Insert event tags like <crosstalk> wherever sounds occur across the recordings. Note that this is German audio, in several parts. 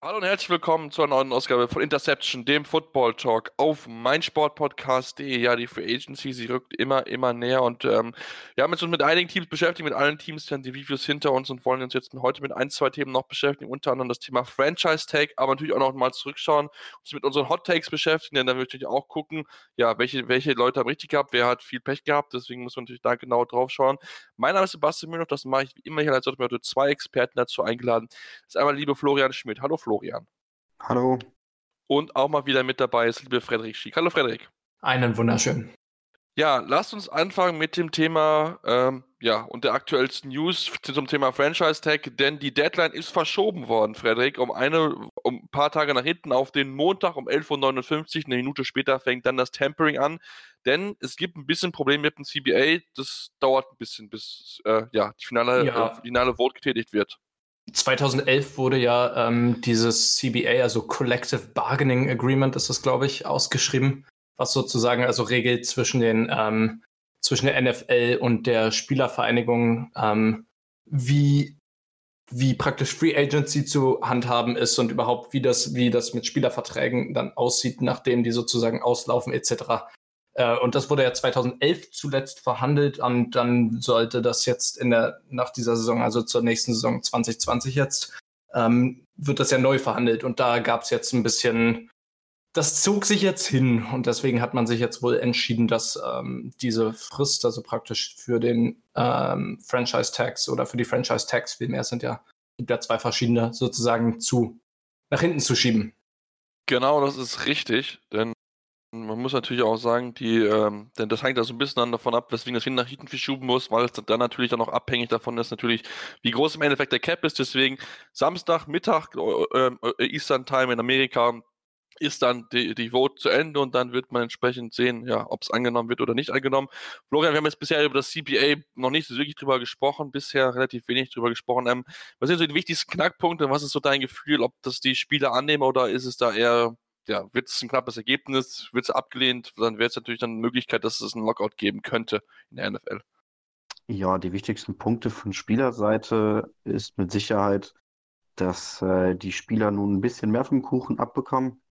Hallo und herzlich willkommen zur neuen Ausgabe von Interception, dem Football Talk auf meinsportpodcast.de. Ja, die Free Agency, sie rückt immer, immer näher und ähm, wir haben uns mit einigen Teams beschäftigt, mit allen Teams, dann die Reviews hinter uns und wollen uns jetzt heute mit ein, zwei Themen noch beschäftigen, unter anderem das Thema Franchise Tag, aber natürlich auch noch mal zurückschauen, uns mit unseren Hot Takes beschäftigen, denn dann möchte ich auch gucken, ja, welche, welche Leute haben richtig gehabt, wer hat viel Pech gehabt, deswegen muss man natürlich da genau drauf schauen. Mein Name ist Sebastian Müller, das mache ich wie immer hier, als heute zwei Experten dazu eingeladen. Das ist einmal liebe Florian Schmidt. Hallo Florian. Hallo. Und auch mal wieder mit dabei ist liebe Frederik Schick. Hallo Frederik. Einen wunderschönen. Ja, lasst uns anfangen mit dem Thema, ähm, ja, und der aktuellsten News zum Thema Franchise Tag, denn die Deadline ist verschoben worden, Frederik, um eine, um ein paar Tage nach hinten auf den Montag um 11.59 Uhr. Eine Minute später fängt dann das Tempering an, denn es gibt ein bisschen Probleme mit dem CBA. Das dauert ein bisschen, bis äh, ja, die finale, Ja. Äh, finale Vote getätigt wird. 2011 wurde ja ähm, dieses CBA, also Collective Bargaining Agreement ist das, glaube ich, ausgeschrieben, was sozusagen also regelt zwischen den ähm, zwischen der NFL und der Spielervereinigung, ähm, wie wie praktisch Free Agency zu handhaben ist und überhaupt wie das wie das mit Spielerverträgen dann aussieht, nachdem die sozusagen auslaufen etc. Äh, und das wurde ja 2011 zuletzt verhandelt und dann sollte das jetzt in der, nach dieser Saison, also zur nächsten Saison 2020 jetzt, ähm, wird das ja neu verhandelt und da gab es jetzt ein bisschen, das zog sich jetzt hin und deswegen hat man sich jetzt wohl entschieden, dass ähm, diese Frist, also praktisch für den ähm, Franchise Tax oder für die Franchise Tax, vielmehr sind ja, gibt ja zwei verschiedene, sozusagen zu nach hinten zu schieben. Genau, das ist richtig, denn man muss natürlich auch sagen, die, ähm, denn das hängt ja so ein bisschen davon ab, weswegen das hin nach hinten verschoben muss, weil es dann natürlich dann auch abhängig davon ist, natürlich, wie groß im Endeffekt der Cap ist. Deswegen Samstag, Mittag, äh, äh, Eastern Time in Amerika ist dann die, die Vote zu Ende und dann wird man entsprechend sehen, ja, ob es angenommen wird oder nicht angenommen. Florian, wir haben jetzt bisher über das CPA noch nicht so wirklich drüber gesprochen, bisher relativ wenig drüber gesprochen. Ähm, was sind so die wichtigsten Knackpunkte? Was ist so dein Gefühl, ob das die Spieler annehmen oder ist es da eher ja, wird es ein knappes Ergebnis, wird es abgelehnt, dann wäre es natürlich dann eine Möglichkeit, dass es einen Lockout geben könnte in der NFL. Ja, die wichtigsten Punkte von Spielerseite ist mit Sicherheit, dass äh, die Spieler nun ein bisschen mehr vom Kuchen abbekommen.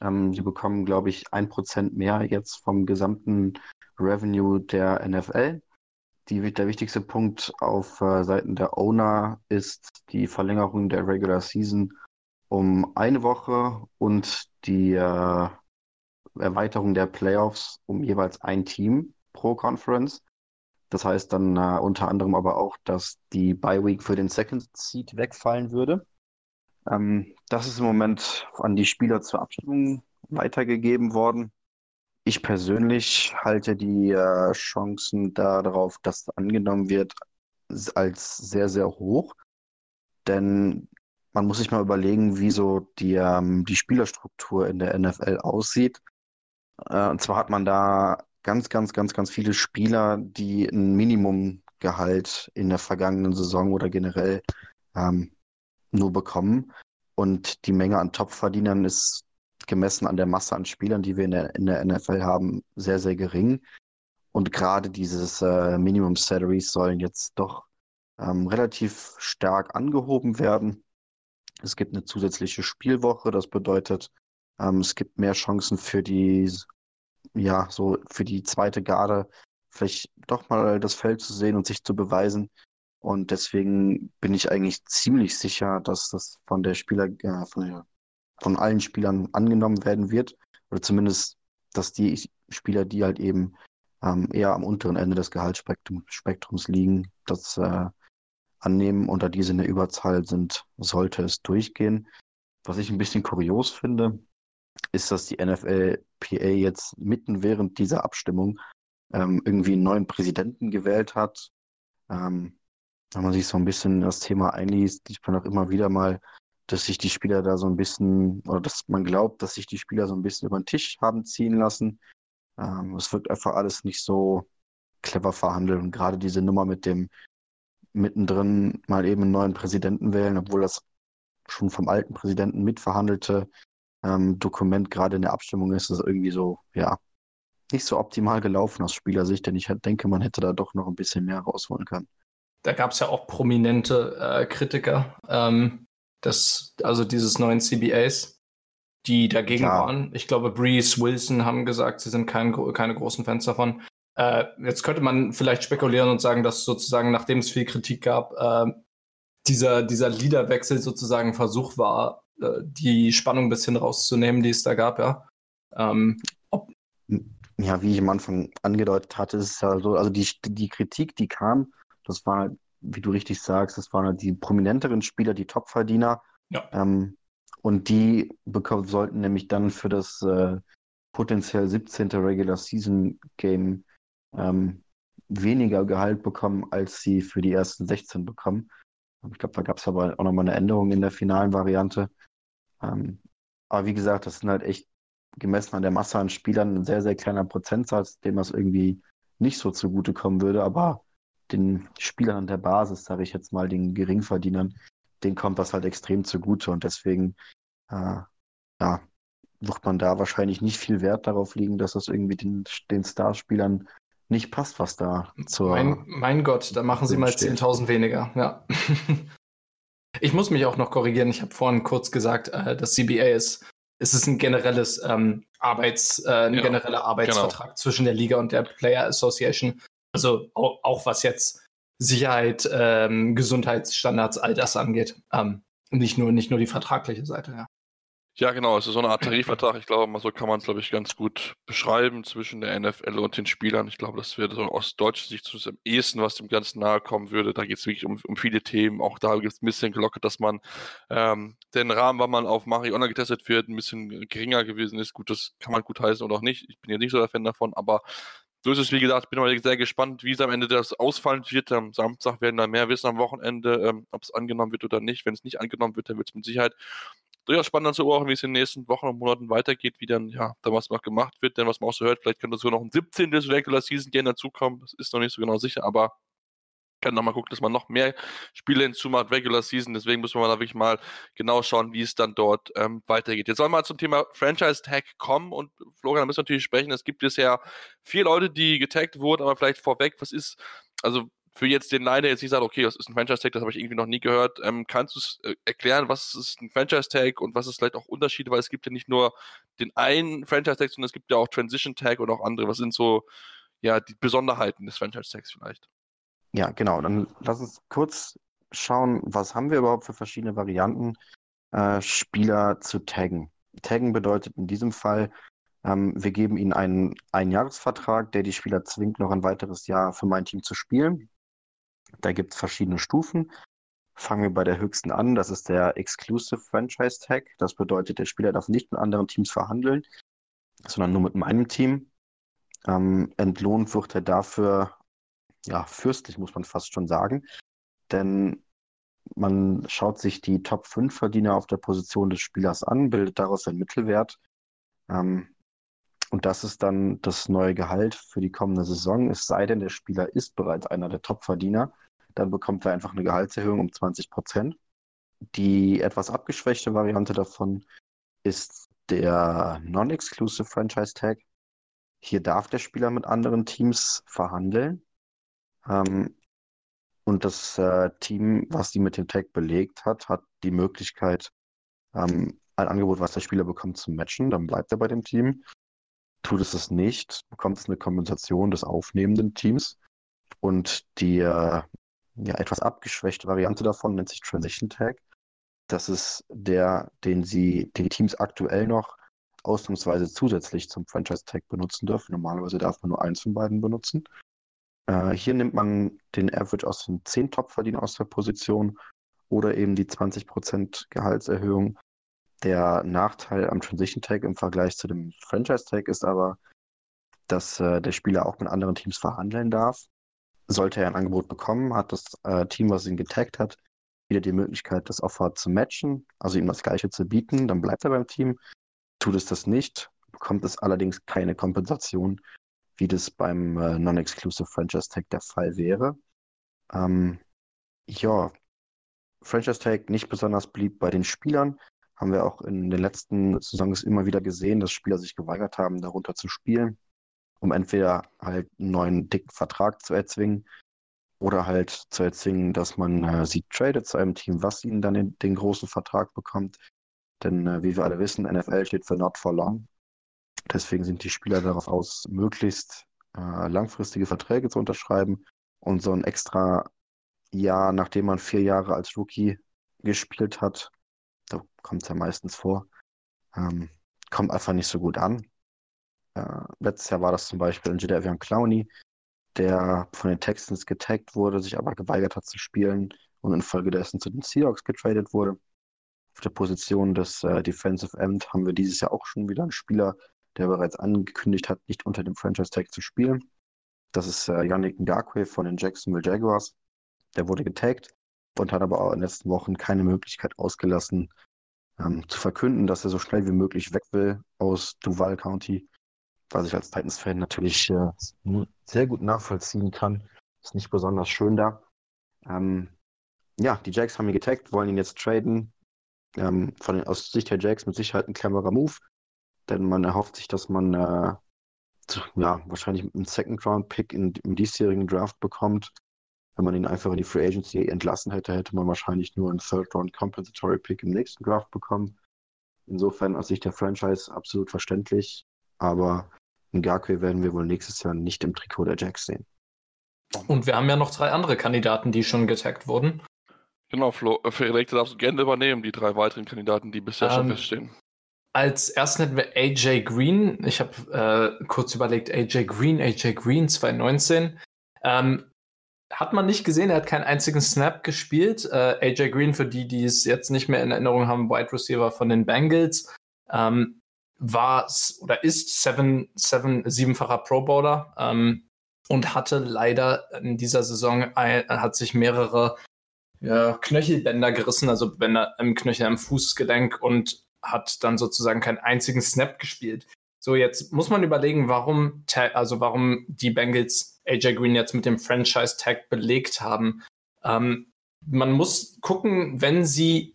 Ähm, sie bekommen, glaube ich, ein Prozent mehr jetzt vom gesamten Revenue der NFL. Die, der wichtigste Punkt auf äh, Seiten der Owner ist die Verlängerung der Regular Season um eine Woche und die äh, Erweiterung der Playoffs um jeweils ein Team pro Conference. Das heißt dann äh, unter anderem aber auch, dass die Bye Week für den Second Seed wegfallen würde. Ähm, das ist im Moment an die Spieler zur Abstimmung weitergegeben worden. Ich persönlich halte die äh, Chancen darauf, dass angenommen wird, als sehr, sehr hoch. Denn man muss sich mal überlegen, wie so die, ähm, die Spielerstruktur in der NFL aussieht. Äh, und zwar hat man da ganz, ganz, ganz, ganz viele Spieler, die ein Minimumgehalt in der vergangenen Saison oder generell ähm, nur bekommen. Und die Menge an Topverdienern ist gemessen an der Masse an Spielern, die wir in der, in der NFL haben, sehr, sehr gering. Und gerade dieses äh, Minimum Salaries sollen jetzt doch ähm, relativ stark angehoben werden. Es gibt eine zusätzliche Spielwoche, das bedeutet, ähm, es gibt mehr Chancen für die, ja, so für die zweite Garde, vielleicht doch mal das Feld zu sehen und sich zu beweisen. Und deswegen bin ich eigentlich ziemlich sicher, dass das von der Spieler, äh, von, der, von allen Spielern angenommen werden wird. Oder zumindest, dass die Spieler, die halt eben ähm, eher am unteren Ende des Gehaltsspektrums liegen, das äh, annehmen und da diese in der Überzahl sind, sollte es durchgehen. Was ich ein bisschen kurios finde, ist, dass die NFLPA jetzt mitten während dieser Abstimmung ähm, irgendwie einen neuen Präsidenten gewählt hat. Ähm, wenn man sich so ein bisschen das Thema einliest, sieht man auch immer wieder mal, dass sich die Spieler da so ein bisschen, oder dass man glaubt, dass sich die Spieler so ein bisschen über den Tisch haben ziehen lassen. Ähm, es wirkt einfach alles nicht so clever verhandelt und gerade diese Nummer mit dem mittendrin mal eben einen neuen Präsidenten wählen, obwohl das schon vom alten Präsidenten mitverhandelte ähm, Dokument gerade in der Abstimmung ist, das irgendwie so, ja, nicht so optimal gelaufen aus Spielersicht, denn ich denke, man hätte da doch noch ein bisschen mehr rausholen können. Da gab es ja auch prominente äh, Kritiker ähm, des, also dieses neuen CBAs, die dagegen ja. waren. Ich glaube, Breeze, Wilson haben gesagt, sie sind kein, keine großen Fans davon. Äh, jetzt könnte man vielleicht spekulieren und sagen, dass sozusagen, nachdem es viel Kritik gab, äh, dieser, dieser Liederwechsel sozusagen ein Versuch war, äh, die Spannung ein bisschen rauszunehmen, die es da gab, ja. Ähm, ja, wie ich am Anfang angedeutet hatte, ist es ja so, also die, die Kritik, die kam, das war, wie du richtig sagst, das waren halt die prominenteren Spieler, die Topverdiener. Ja. Ähm, und die sollten nämlich dann für das äh, potenziell 17. Regular Season Game ähm, weniger Gehalt bekommen, als sie für die ersten 16 bekommen. Ich glaube, da gab es aber auch nochmal eine Änderung in der finalen Variante. Ähm, aber wie gesagt, das sind halt echt gemessen an der Masse an Spielern ein sehr, sehr kleiner Prozentsatz, dem das irgendwie nicht so zugutekommen würde. Aber den Spielern an der Basis, sage ich jetzt mal, den Geringverdienern, denen kommt das halt extrem zugute. Und deswegen, äh, ja, wird man da wahrscheinlich nicht viel Wert darauf legen, dass das irgendwie den, den Starspielern nicht passt, was da zur. Mein, mein Gott, da machen sie mal 10.000 weniger, ja. <laughs> ich muss mich auch noch korrigieren. Ich habe vorhin kurz gesagt, äh, das CBA ist, es ist ein generelles ähm, Arbeits, äh, ein ja, genereller Arbeitsvertrag genau. zwischen der Liga und der Player Association. Also auch, auch was jetzt Sicherheit, ähm, Gesundheitsstandards, all das angeht. Ähm, nicht nur, nicht nur die vertragliche Seite, ja. Ja, genau, es ist so eine Art Tarifvertrag. Ich glaube, so kann man es, glaube ich, ganz gut beschreiben zwischen der NFL und den Spielern. Ich glaube, das wäre so aus deutscher Sicht zumindest am ehesten, was dem Ganzen nahe kommen würde. Da geht es wirklich um, um viele Themen. Auch da gibt es ein bisschen gelockert, dass man ähm, den Rahmen, wann man auf Marihuana getestet wird, ein bisschen geringer gewesen ist. Gut, das kann man gut heißen oder auch nicht. Ich bin ja nicht so der Fan davon, aber so ist es, wie gesagt, bin mal sehr gespannt, wie es am Ende das ausfallen wird. Am Samstag werden da mehr wissen am Wochenende, ähm, ob es angenommen wird oder nicht. Wenn es nicht angenommen wird, dann wird es mit Sicherheit durchaus spannend zu beobachten, wie es in den nächsten Wochen und Monaten weitergeht, wie dann, ja, da was noch gemacht wird, denn was man auch so hört, vielleicht könnte sogar noch ein 17. Regular Season Game dazukommen, das ist noch nicht so genau sicher, aber kann noch mal gucken, dass man noch mehr Spiele hinzumacht, Regular Season. Deswegen muss man da wirklich mal genau schauen, wie es dann dort ähm, weitergeht. Jetzt sollen wir mal zum Thema Franchise Tag kommen und Florian, da müssen wir natürlich sprechen. Es gibt bisher vier Leute, die getaggt wurden, aber vielleicht vorweg, was ist, also für jetzt den Leiter jetzt nicht sagt, okay, das ist ein Franchise-Tag, das habe ich irgendwie noch nie gehört. Ähm, kannst du es äh, erklären, was ist ein Franchise-Tag und was ist vielleicht auch Unterschiede, weil es gibt ja nicht nur den einen Franchise-Tag, sondern es gibt ja auch Transition-Tag und auch andere. Was sind so ja die Besonderheiten des Franchise-Tags vielleicht? Ja, genau. Dann lass uns kurz schauen, was haben wir überhaupt für verschiedene Varianten, äh, Spieler zu taggen. Taggen bedeutet in diesem Fall, ähm, wir geben ihnen einen Einjahresvertrag, der die Spieler zwingt, noch ein weiteres Jahr für mein Team zu spielen. Da gibt es verschiedene Stufen. Fangen wir bei der höchsten an. Das ist der Exclusive Franchise Tag. Das bedeutet, der Spieler darf nicht mit anderen Teams verhandeln, sondern nur mit meinem Team. Ähm, entlohnt wird er dafür, ja, fürstlich muss man fast schon sagen. Denn man schaut sich die Top 5 Verdiener auf der Position des Spielers an, bildet daraus einen Mittelwert. Ähm, und das ist dann das neue Gehalt für die kommende Saison. Es sei denn, der Spieler ist bereits einer der Top-Verdiener. Dann bekommt er einfach eine Gehaltserhöhung um 20 Prozent. Die etwas abgeschwächte Variante davon ist der Non-Exclusive Franchise Tag. Hier darf der Spieler mit anderen Teams verhandeln. Ähm, und das äh, Team, was die mit dem Tag belegt hat, hat die Möglichkeit, ähm, ein Angebot, was der Spieler bekommt, zu matchen. Dann bleibt er bei dem Team. Tut es das nicht, bekommt es eine Kompensation des aufnehmenden Teams. Und die äh, ja, etwas abgeschwächte Variante davon nennt sich Transition Tag. Das ist der, den sie, den die Teams aktuell noch ausnahmsweise zusätzlich zum Franchise Tag benutzen dürfen. Normalerweise darf man nur eins von beiden benutzen. Äh, hier nimmt man den Average aus den 10 Top-Verdienern aus der Position oder eben die 20% Gehaltserhöhung der Nachteil am Transition Tag im Vergleich zu dem Franchise Tag ist aber, dass äh, der Spieler auch mit anderen Teams verhandeln darf. Sollte er ein Angebot bekommen, hat das äh, Team, was ihn getaggt hat, wieder die Möglichkeit, das Offer zu matchen, also ihm das Gleiche zu bieten. Dann bleibt er beim Team. Tut es das nicht, bekommt es allerdings keine Kompensation, wie das beim äh, Non-Exclusive Franchise Tag der Fall wäre. Ähm, ja, Franchise Tag nicht besonders beliebt bei den Spielern haben wir auch in den letzten Saisons immer wieder gesehen, dass Spieler sich geweigert haben, darunter zu spielen. Um entweder halt einen neuen dicken Vertrag zu erzwingen oder halt zu erzwingen, dass man äh, sie tradet zu einem Team, was ihnen dann den, den großen Vertrag bekommt. Denn äh, wie wir alle wissen, NFL steht für Not for Long. Deswegen sind die Spieler darauf aus, möglichst äh, langfristige Verträge zu unterschreiben und so ein extra Jahr, nachdem man vier Jahre als Rookie gespielt hat, da kommt es ja meistens vor, ähm, kommt einfach nicht so gut an. Äh, letztes Jahr war das zum Beispiel ein Jadavion Clowney, der von den Texans getaggt wurde, sich aber geweigert hat zu spielen und infolgedessen zu den Seahawks getradet wurde. Auf der Position des äh, Defensive End haben wir dieses Jahr auch schon wieder einen Spieler, der bereits angekündigt hat, nicht unter dem Franchise Tag zu spielen. Das ist äh, Yannick Ngakwe von den Jacksonville Jaguars. Der wurde getaggt und hat aber auch in den letzten Wochen keine Möglichkeit ausgelassen, ähm, zu verkünden, dass er so schnell wie möglich weg will aus Duval County, was ich als Titans-Fan natürlich äh, sehr gut nachvollziehen kann. Ist nicht besonders schön da. Ähm, ja, die Jacks haben ihn getaggt, wollen ihn jetzt traden. Ähm, von den, aus Sicht der Jacks mit Sicherheit ein cleverer Move, denn man erhofft sich, dass man äh, ja, wahrscheinlich einen Second-Round-Pick im diesjährigen Draft bekommt. Wenn man ihn einfach in die Free Agency entlassen hätte, hätte man wahrscheinlich nur einen Third-Round-Compensatory-Pick im nächsten Draft bekommen. Insofern aus Sicht der Franchise absolut verständlich, aber Ngakwe werden wir wohl nächstes Jahr nicht im Trikot der Jacks sehen. Und wir haben ja noch drei andere Kandidaten, die schon getaggt wurden. Genau, Flo, äh, Frederik, du darfst gerne übernehmen, die drei weiteren Kandidaten, die bisher ähm, schon feststehen. Als ersten hätten wir AJ Green. Ich habe äh, kurz überlegt, AJ Green, AJ Green 2019. Ähm, hat man nicht gesehen, er hat keinen einzigen Snap gespielt. Äh, AJ Green, für die, die es jetzt nicht mehr in Erinnerung haben, Wide Receiver von den Bengals, ähm, war oder ist seven, seven, siebenfacher Pro Bowler ähm, und hatte leider in dieser Saison ein, hat sich mehrere ja, Knöchelbänder gerissen, also Bänder im Knöchel am Fußgelenk und hat dann sozusagen keinen einzigen Snap gespielt. So, jetzt muss man überlegen, warum, also warum die Bengals AJ Green jetzt mit dem Franchise-Tag belegt haben. Ähm, man muss gucken, wenn sie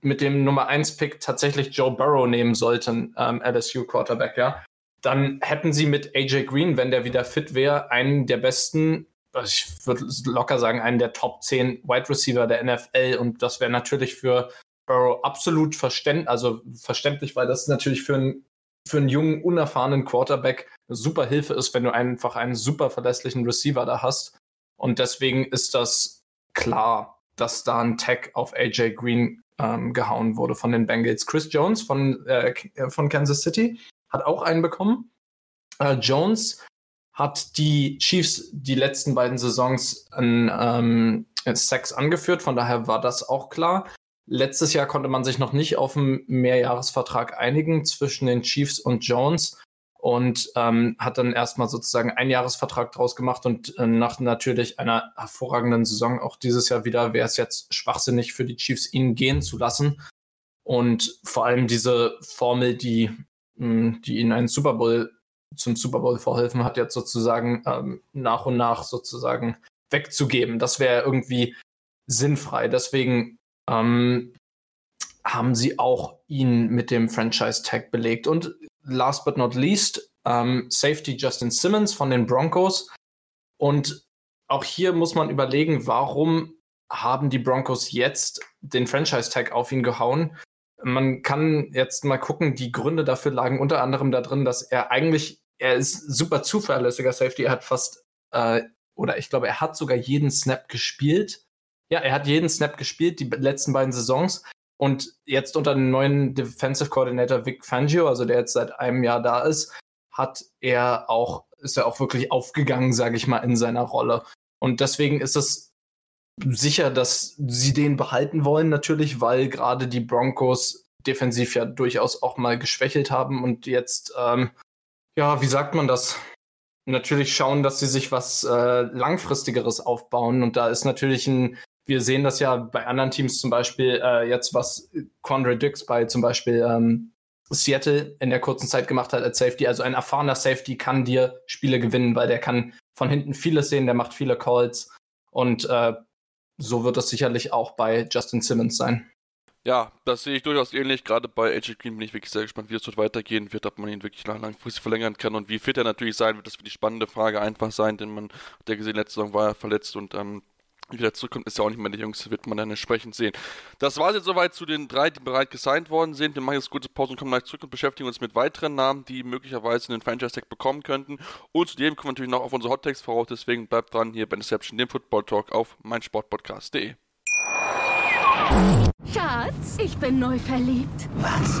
mit dem Nummer 1-Pick tatsächlich Joe Burrow nehmen sollten, ähm, LSU Quarterback, ja, dann hätten sie mit AJ Green, wenn der wieder fit wäre, einen der besten, ich würde locker sagen, einen der Top 10 Wide Receiver der NFL. Und das wäre natürlich für Burrow absolut verständ, also verständlich, weil das natürlich für einen für einen jungen, unerfahrenen Quarterback eine super Hilfe ist, wenn du einfach einen super verlässlichen Receiver da hast. Und deswegen ist das klar, dass da ein Tag auf AJ Green ähm, gehauen wurde von den Bengals. Chris Jones von, äh, von Kansas City hat auch einen bekommen. Äh, Jones hat die Chiefs die letzten beiden Saisons an ähm, Sex angeführt, von daher war das auch klar. Letztes Jahr konnte man sich noch nicht auf einen Mehrjahresvertrag einigen zwischen den Chiefs und Jones und ähm, hat dann erstmal sozusagen einen Jahresvertrag draus gemacht und äh, nach natürlich einer hervorragenden Saison auch dieses Jahr wieder wäre es jetzt schwachsinnig für die Chiefs, ihn gehen zu lassen. Und vor allem diese Formel, die, mh, hm, die ihnen einen Super Bowl zum Super Bowl verholfen hat, jetzt sozusagen ähm, nach und nach sozusagen wegzugeben. Das wäre irgendwie sinnfrei. Deswegen ähm, haben sie auch ihn mit dem Franchise-Tag belegt. Und last but not least, ähm, Safety Justin Simmons von den Broncos. Und auch hier muss man überlegen, warum haben die Broncos jetzt den Franchise-Tag auf ihn gehauen? Man kann jetzt mal gucken, die Gründe dafür lagen unter anderem da drin, dass er eigentlich, er ist super zuverlässiger Safety, er hat fast, äh, oder ich glaube, er hat sogar jeden Snap gespielt ja, er hat jeden Snap gespielt, die letzten beiden Saisons. Und jetzt unter dem neuen Defensive Coordinator Vic Fangio, also der jetzt seit einem Jahr da ist, hat er auch, ist er auch wirklich aufgegangen, sage ich mal, in seiner Rolle. Und deswegen ist es sicher, dass sie den behalten wollen, natürlich, weil gerade die Broncos defensiv ja durchaus auch mal geschwächelt haben und jetzt, ähm, ja, wie sagt man das? Natürlich schauen, dass sie sich was äh, langfristigeres aufbauen. Und da ist natürlich ein wir sehen das ja bei anderen Teams zum Beispiel äh, jetzt, was Quandre Dix bei zum Beispiel ähm, Seattle in der kurzen Zeit gemacht hat als Safety. Also ein erfahrener Safety kann dir Spiele gewinnen, weil der kann von hinten vieles sehen, der macht viele Calls und äh, so wird das sicherlich auch bei Justin Simmons sein. Ja, das sehe ich durchaus ähnlich. Gerade bei AJ Green bin ich wirklich sehr gespannt, wie es dort weitergehen wird, ob man ihn wirklich langfristig verlängern kann und wie fit er natürlich sein wird. Das wird die spannende Frage einfach sein, denn man hat ja gesehen, letzte Saison war er verletzt und ähm, wieder zurückkommt, ist ja auch nicht mehr der Jüngste, wird man dann entsprechend sehen. Das war es jetzt soweit zu den drei, die bereits gesigned worden sind. Wir machen jetzt kurze Pause und kommen gleich zurück und beschäftigen uns mit weiteren Namen, die möglicherweise einen Franchise-Tag bekommen könnten. Und zudem kommen wir natürlich noch auf unsere Hot-Tags voraus, deswegen bleibt dran hier bei Interception, dem Football Talk auf meinsportpodcast.de. Schatz, ich bin neu verliebt. Was?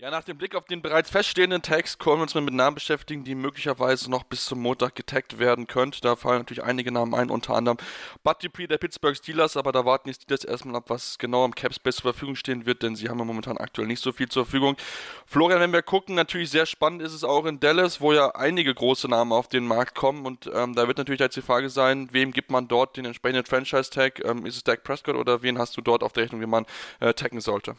Ja, nach dem Blick auf den bereits feststehenden Tags können wir uns mit Namen beschäftigen, die möglicherweise noch bis zum Montag getaggt werden könnten. Da fallen natürlich einige Namen ein, unter anderem Bud Dupree der Pittsburgh Steelers, aber da warten die Steelers erstmal ab, was genau am Capspace zur Verfügung stehen wird, denn sie haben ja momentan aktuell nicht so viel zur Verfügung. Florian, wenn wir gucken, natürlich sehr spannend ist es auch in Dallas, wo ja einige große Namen auf den Markt kommen und ähm, da wird natürlich jetzt die Frage sein, wem gibt man dort den entsprechenden Franchise-Tag? Ähm, ist es Dak Prescott oder wen hast du dort auf der Rechnung, wie man äh, taggen sollte?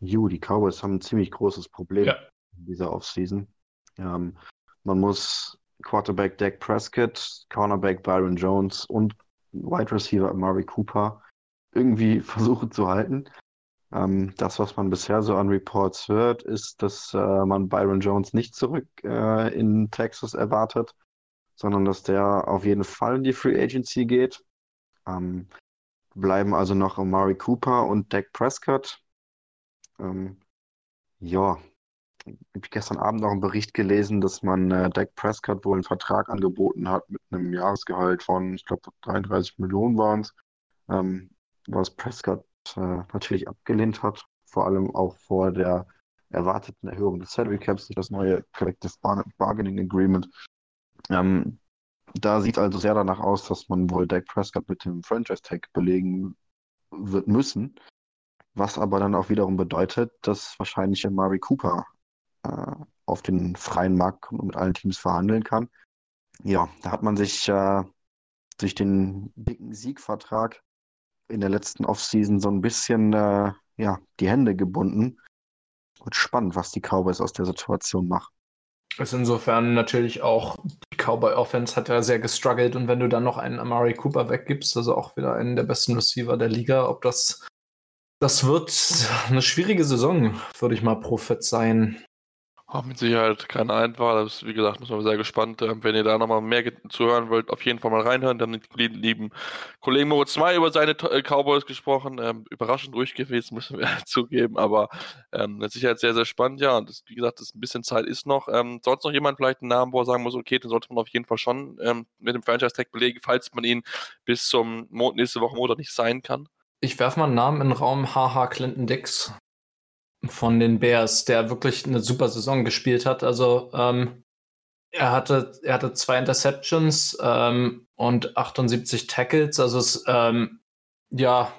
Ju, die Cowboys haben ein ziemlich großes Problem Ja. in dieser Offseason. Ähm, man muss Quarterback Dak Prescott, Cornerback Byron Jones und Wide Receiver Amari Cooper irgendwie <laughs> versuchen zu halten. Ähm, das, was man bisher so an Reports hört, ist, dass äh, man Byron Jones nicht zurück äh, in Texas erwartet, sondern dass der auf jeden Fall in die Free Agency geht. Ähm, bleiben also noch Amari Cooper und Dak Prescott. Ähm, ja, habe gestern Abend noch einen Bericht gelesen, dass man äh, Dak Prescott wohl einen Vertrag angeboten hat mit einem Jahresgehalt von, ich glaube, 33 Millionen waren es, ähm, was Prescott äh, natürlich abgelehnt hat, vor allem auch vor der erwarteten Erhöhung des Salary Caps durch das neue Collective Bar Bargaining Agreement. Ähm, da sieht also sehr danach aus, dass man wohl Dak Prescott mit dem Franchise Tag belegen wird müssen. Was aber dann auch wiederum bedeutet, dass wahrscheinlich Amari Cooper äh, auf den freien Markt kommt und mit allen Teams verhandeln kann. Ja, da hat man sich äh, durch den dicken Siegvertrag in der letzten Offseason so ein bisschen äh, ja, die Hände gebunden. Wird spannend, was die Cowboys aus der Situation machen. Ist insofern natürlich auch, die Cowboy Offense hat ja sehr gestruggelt und wenn du dann noch einen Amari Cooper weggibst, also auch wieder einen der besten Receiver der Liga, ob das, das wird eine schwierige Saison, würde ich mal prophezeien. Auch mit Sicherheit keine Einfall. Das ist, wie gesagt, muss man sehr gespannt. Ähm, wenn ihr da nochmal mehr ge- zuhören wollt, auf jeden Fall mal reinhören. Dann mit dem lieben Kollegen Moritz 2 über seine äh, Cowboys gesprochen. Ähm, überraschend ruhig gewesen, <laughs> müssen wir zugeben. Aber ähm, mit Sicherheit sehr, sehr spannend. Ja, und das, wie gesagt, das ein bisschen Zeit ist noch. Ähm, sonst noch jemand vielleicht einen Namen, wo er sagen muss, okay, den sollte man auf jeden Fall schon ähm, mit dem Franchise-Tag belegen, falls man ihn bis zum Mo nächste Woche Montag nicht sein kann. Ich werfe mal einen Namen in den Raum, haha, Clinton Dix von den Bears, der wirklich eine super Saison gespielt hat. Also ähm, er hatte, er hatte zwei Interceptions ähm, und 78 Tackles. Also es, ähm, ja,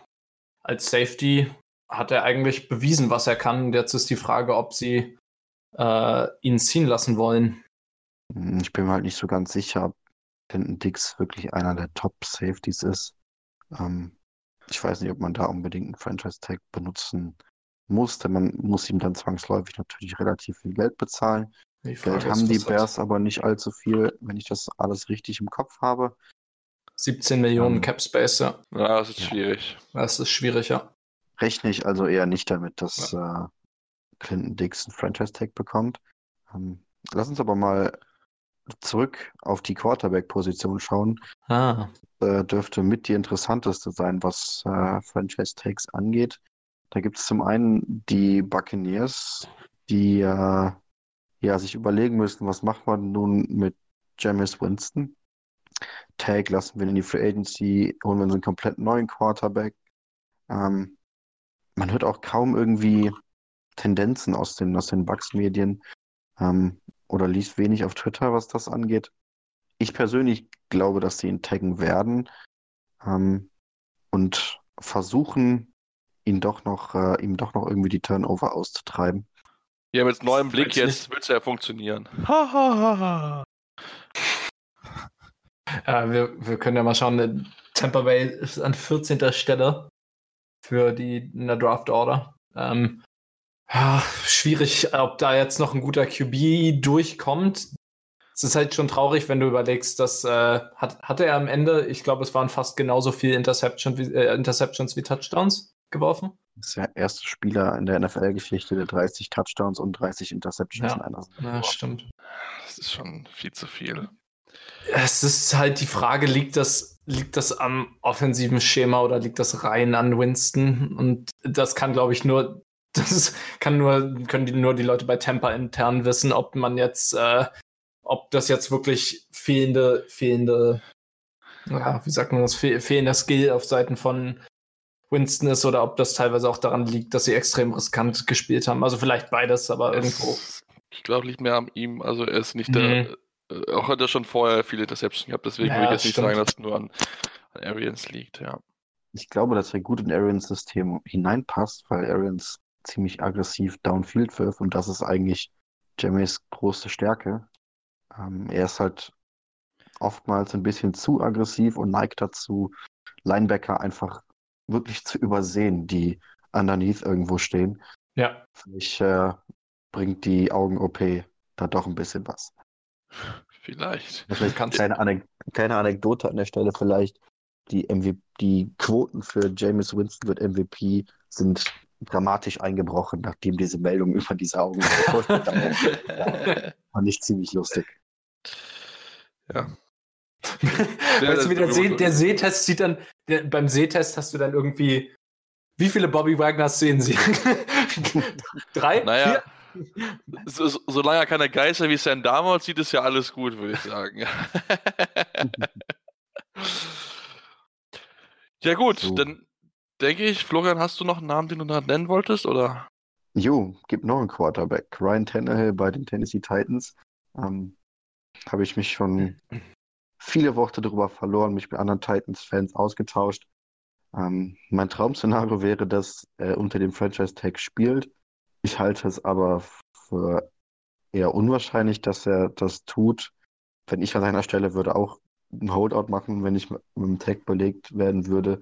als Safety hat er eigentlich bewiesen, was er kann. Und jetzt ist die Frage, ob sie äh, ihn ziehen lassen wollen. Hm, Ich bin mir halt nicht so ganz sicher, ob Clinton Dix wirklich einer der Top-Safeties ist. Ähm, ich weiß nicht, ob man da unbedingt einen Franchise-Tag benutzen muss, denn man muss ihm dann zwangsläufig natürlich relativ viel Geld bezahlen. Geld haben die was hat- Bears aber nicht allzu viel, wenn ich das alles richtig im Kopf habe. 17 Millionen Ähm, Cap Space, ja. Ja, das ist Ja. schwierig. Das ist schwierig, ja. Rechne ich also eher nicht damit, dass äh, Clinton Dix einen Franchise-Tag bekommt. Ähm, lass uns aber mal zurück auf die Quarterback-Position schauen. Ah, äh, dürfte mit die interessanteste sein, was äh, Franchise-Tags angeht. Da gibt es zum einen die Buccaneers, die äh, ja sich überlegen müssen, was macht man nun mit Jameis Winston? Tag, lassen wir ihn in die Free Agency, holen wir uns einen komplett neuen Quarterback. Ähm, man hört auch kaum irgendwie Tendenzen aus den, aus den Bucks-Medien ähm, oder liest wenig auf Twitter, was das angeht. Ich persönlich glaube, dass sie ihn taggen werden ähm, und versuchen, ihn doch noch, äh, ihm doch noch irgendwie die Turnover auszutreiben. Ja, mit neuem Blick jetzt wird es ja funktionieren. Ha, ha, ha, ha. Ja, wir, wir können ja mal schauen. Tampa Bay ist an 14. Stelle für die in der Draft Order. Ähm, ja, schwierig, ob da jetzt noch ein guter QB durchkommt. Es ist halt schon traurig, wenn du überlegst, dass äh, hat, hatte er am Ende, ich glaube, es waren fast genauso viele Interception wie, äh, Interceptions wie Touchdowns geworfen. Das ist der erste Spieler in der NFL-Geschichte, der 30 Touchdowns und 30 Interceptions Ja. in einer Saison. Ja, stimmt. Das ist schon viel zu viel. Es ist halt die Frage, liegt das, liegt das am offensiven Schema oder liegt das rein an Winston? Und das kann, glaube ich, nur, das kann nur, können die, nur die Leute bei Tampa intern wissen, ob man jetzt, äh, ob das jetzt wirklich fehlende, fehlende, ja, wie sagt man das, fe fehlender Skill auf Seiten von Winston ist oder ob das teilweise auch daran liegt, dass sie extrem riskant gespielt haben. Also vielleicht beides, aber irgendwo. Es- Ich glaube, liegt mehr an ihm. Also er ist nicht Mhm. der. Äh, auch hat er schon vorher viele Interceptions gehabt, deswegen Ja, würde ich jetzt nicht stimmt. sagen, dass es nur an, an Arians liegt, ja. Ich glaube, dass er gut in Arians System hineinpasst, weil Arians ziemlich aggressiv downfield wirft und das ist eigentlich Jamies große Stärke. Ähm, er ist halt oftmals ein bisschen zu aggressiv und neigt dazu, Linebacker einfach wirklich zu übersehen, die underneath irgendwo stehen. Ja. Vielleicht äh, bringt die Augen-OP da doch ein bisschen was. Vielleicht. Vielleicht Kannst- kleine, Anek kleine Anekdote an der Stelle vielleicht. Die, MV die Quoten für Jameis Winston wird MVP sind dramatisch eingebrochen, nachdem diese Meldung über diese Augen <laughs> fand ich ziemlich lustig. ja. weißt du, wie der, See, der Sehtest sieht dann, der, beim Sehtest hast du dann irgendwie, wie viele Bobby Wagners sehen sie? <laughs> Drei? Naja, Vier? so, so, solange er keine Geister wie Sam damals sieht, ist ja alles gut, würde ich sagen. <laughs> ja gut, So. dann denke ich, Florian, hast du noch einen Namen, den du noch nennen wolltest, oder? Jo, gibt noch einen Quarterback. Ryan Tannehill bei den Tennessee Titans. Ähm, Habe ich mich schon viele Worte darüber verloren, mich mit anderen Titans-Fans ausgetauscht. Ähm, mein Traum-Szenario wäre, dass er unter dem Franchise-Tag spielt. Ich halte es aber für eher unwahrscheinlich, dass er das tut. Wenn ich an seiner Stelle würde auch einen Holdout machen, wenn ich mit dem Tag belegt werden würde.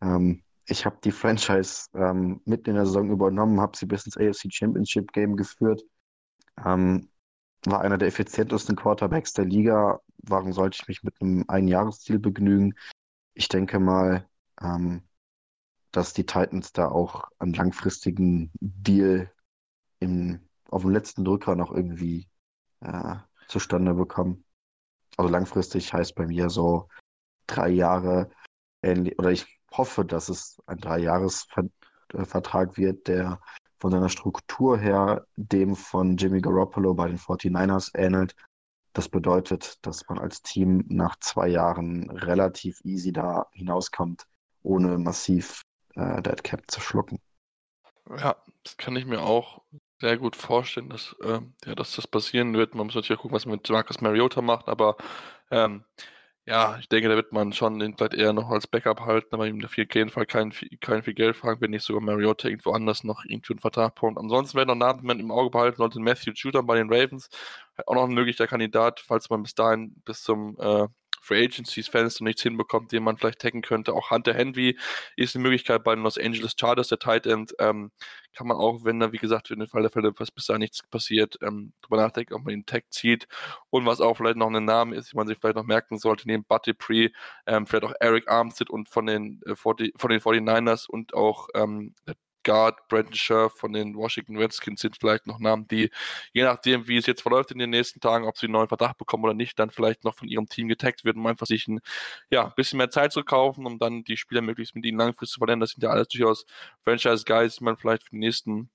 Ähm, ich habe die Franchise ähm, mitten in der Saison übernommen, habe sie bis ins AFC Championship Game geführt. Ähm, war einer der effizientesten Quarterbacks der Liga. Warum sollte ich mich mit einem Einjahresziel begnügen? Ich denke mal, ähm, dass die Titans da auch einen langfristigen Deal im, auf dem letzten Drücker noch irgendwie äh, zustande bekommen. Also langfristig heißt bei mir so drei Jahre ähnlich, oder ich hoffe, dass es ein Dreijahresvertrag wird, der von seiner Struktur her dem von Jimmy Garoppolo bei den 49ers ähnelt. Das bedeutet, dass man als Team nach zwei Jahren relativ easy da hinauskommt, ohne massiv äh, Dead Cap zu schlucken. Ja, das kann ich mir auch sehr gut vorstellen, dass, ähm, ja, dass das passieren wird. Man muss natürlich gucken, was man mit Marcus Mariota macht, aber ähm, ja, ich denke, da wird man schon den vielleicht eher noch als Backup halten, aber ihm dafür auf jeden Fall kein, viel- kein viel Geld fragen, wenn nicht sogar Mariota irgendwo anders noch irgendwie einen Vertrag bekommt. Ansonsten werden noch man im Auge behalten sollte, Matthew Judon bei den Ravens, auch noch ein möglicher Kandidat, falls man bis dahin bis zum äh, Free Agencies Fenster nichts hinbekommt, den man vielleicht taggen könnte. Auch Hunter Henry ist eine Möglichkeit bei den Los Angeles Chargers, der Tight End, ähm, kann man auch, wenn da, wie gesagt, in dem Fall der Fälle, was bis dahin nichts passiert, ähm, drüber nachdenken, ob man den Tag zieht. Und was auch vielleicht noch ein Name ist, den man sich vielleicht noch merken sollte, neben Buddy Pre, ähm, vielleicht auch Eric Armstead und von den, äh, 40, von den 49ers und auch ähm, Guard Brandon Scherf von den Washington Redskins sind vielleicht noch Namen, die, je nachdem, wie es jetzt verläuft in den nächsten Tagen, ob sie einen neuen Vertrag bekommen oder nicht, dann vielleicht noch von ihrem Team getaggt werden, um einfach sich ein ja, bisschen mehr Zeit zu kaufen, um dann die Spieler möglichst mit ihnen langfristig zu verlängern. Das sind ja alles durchaus Franchise-Guys, die man vielleicht für die nächsten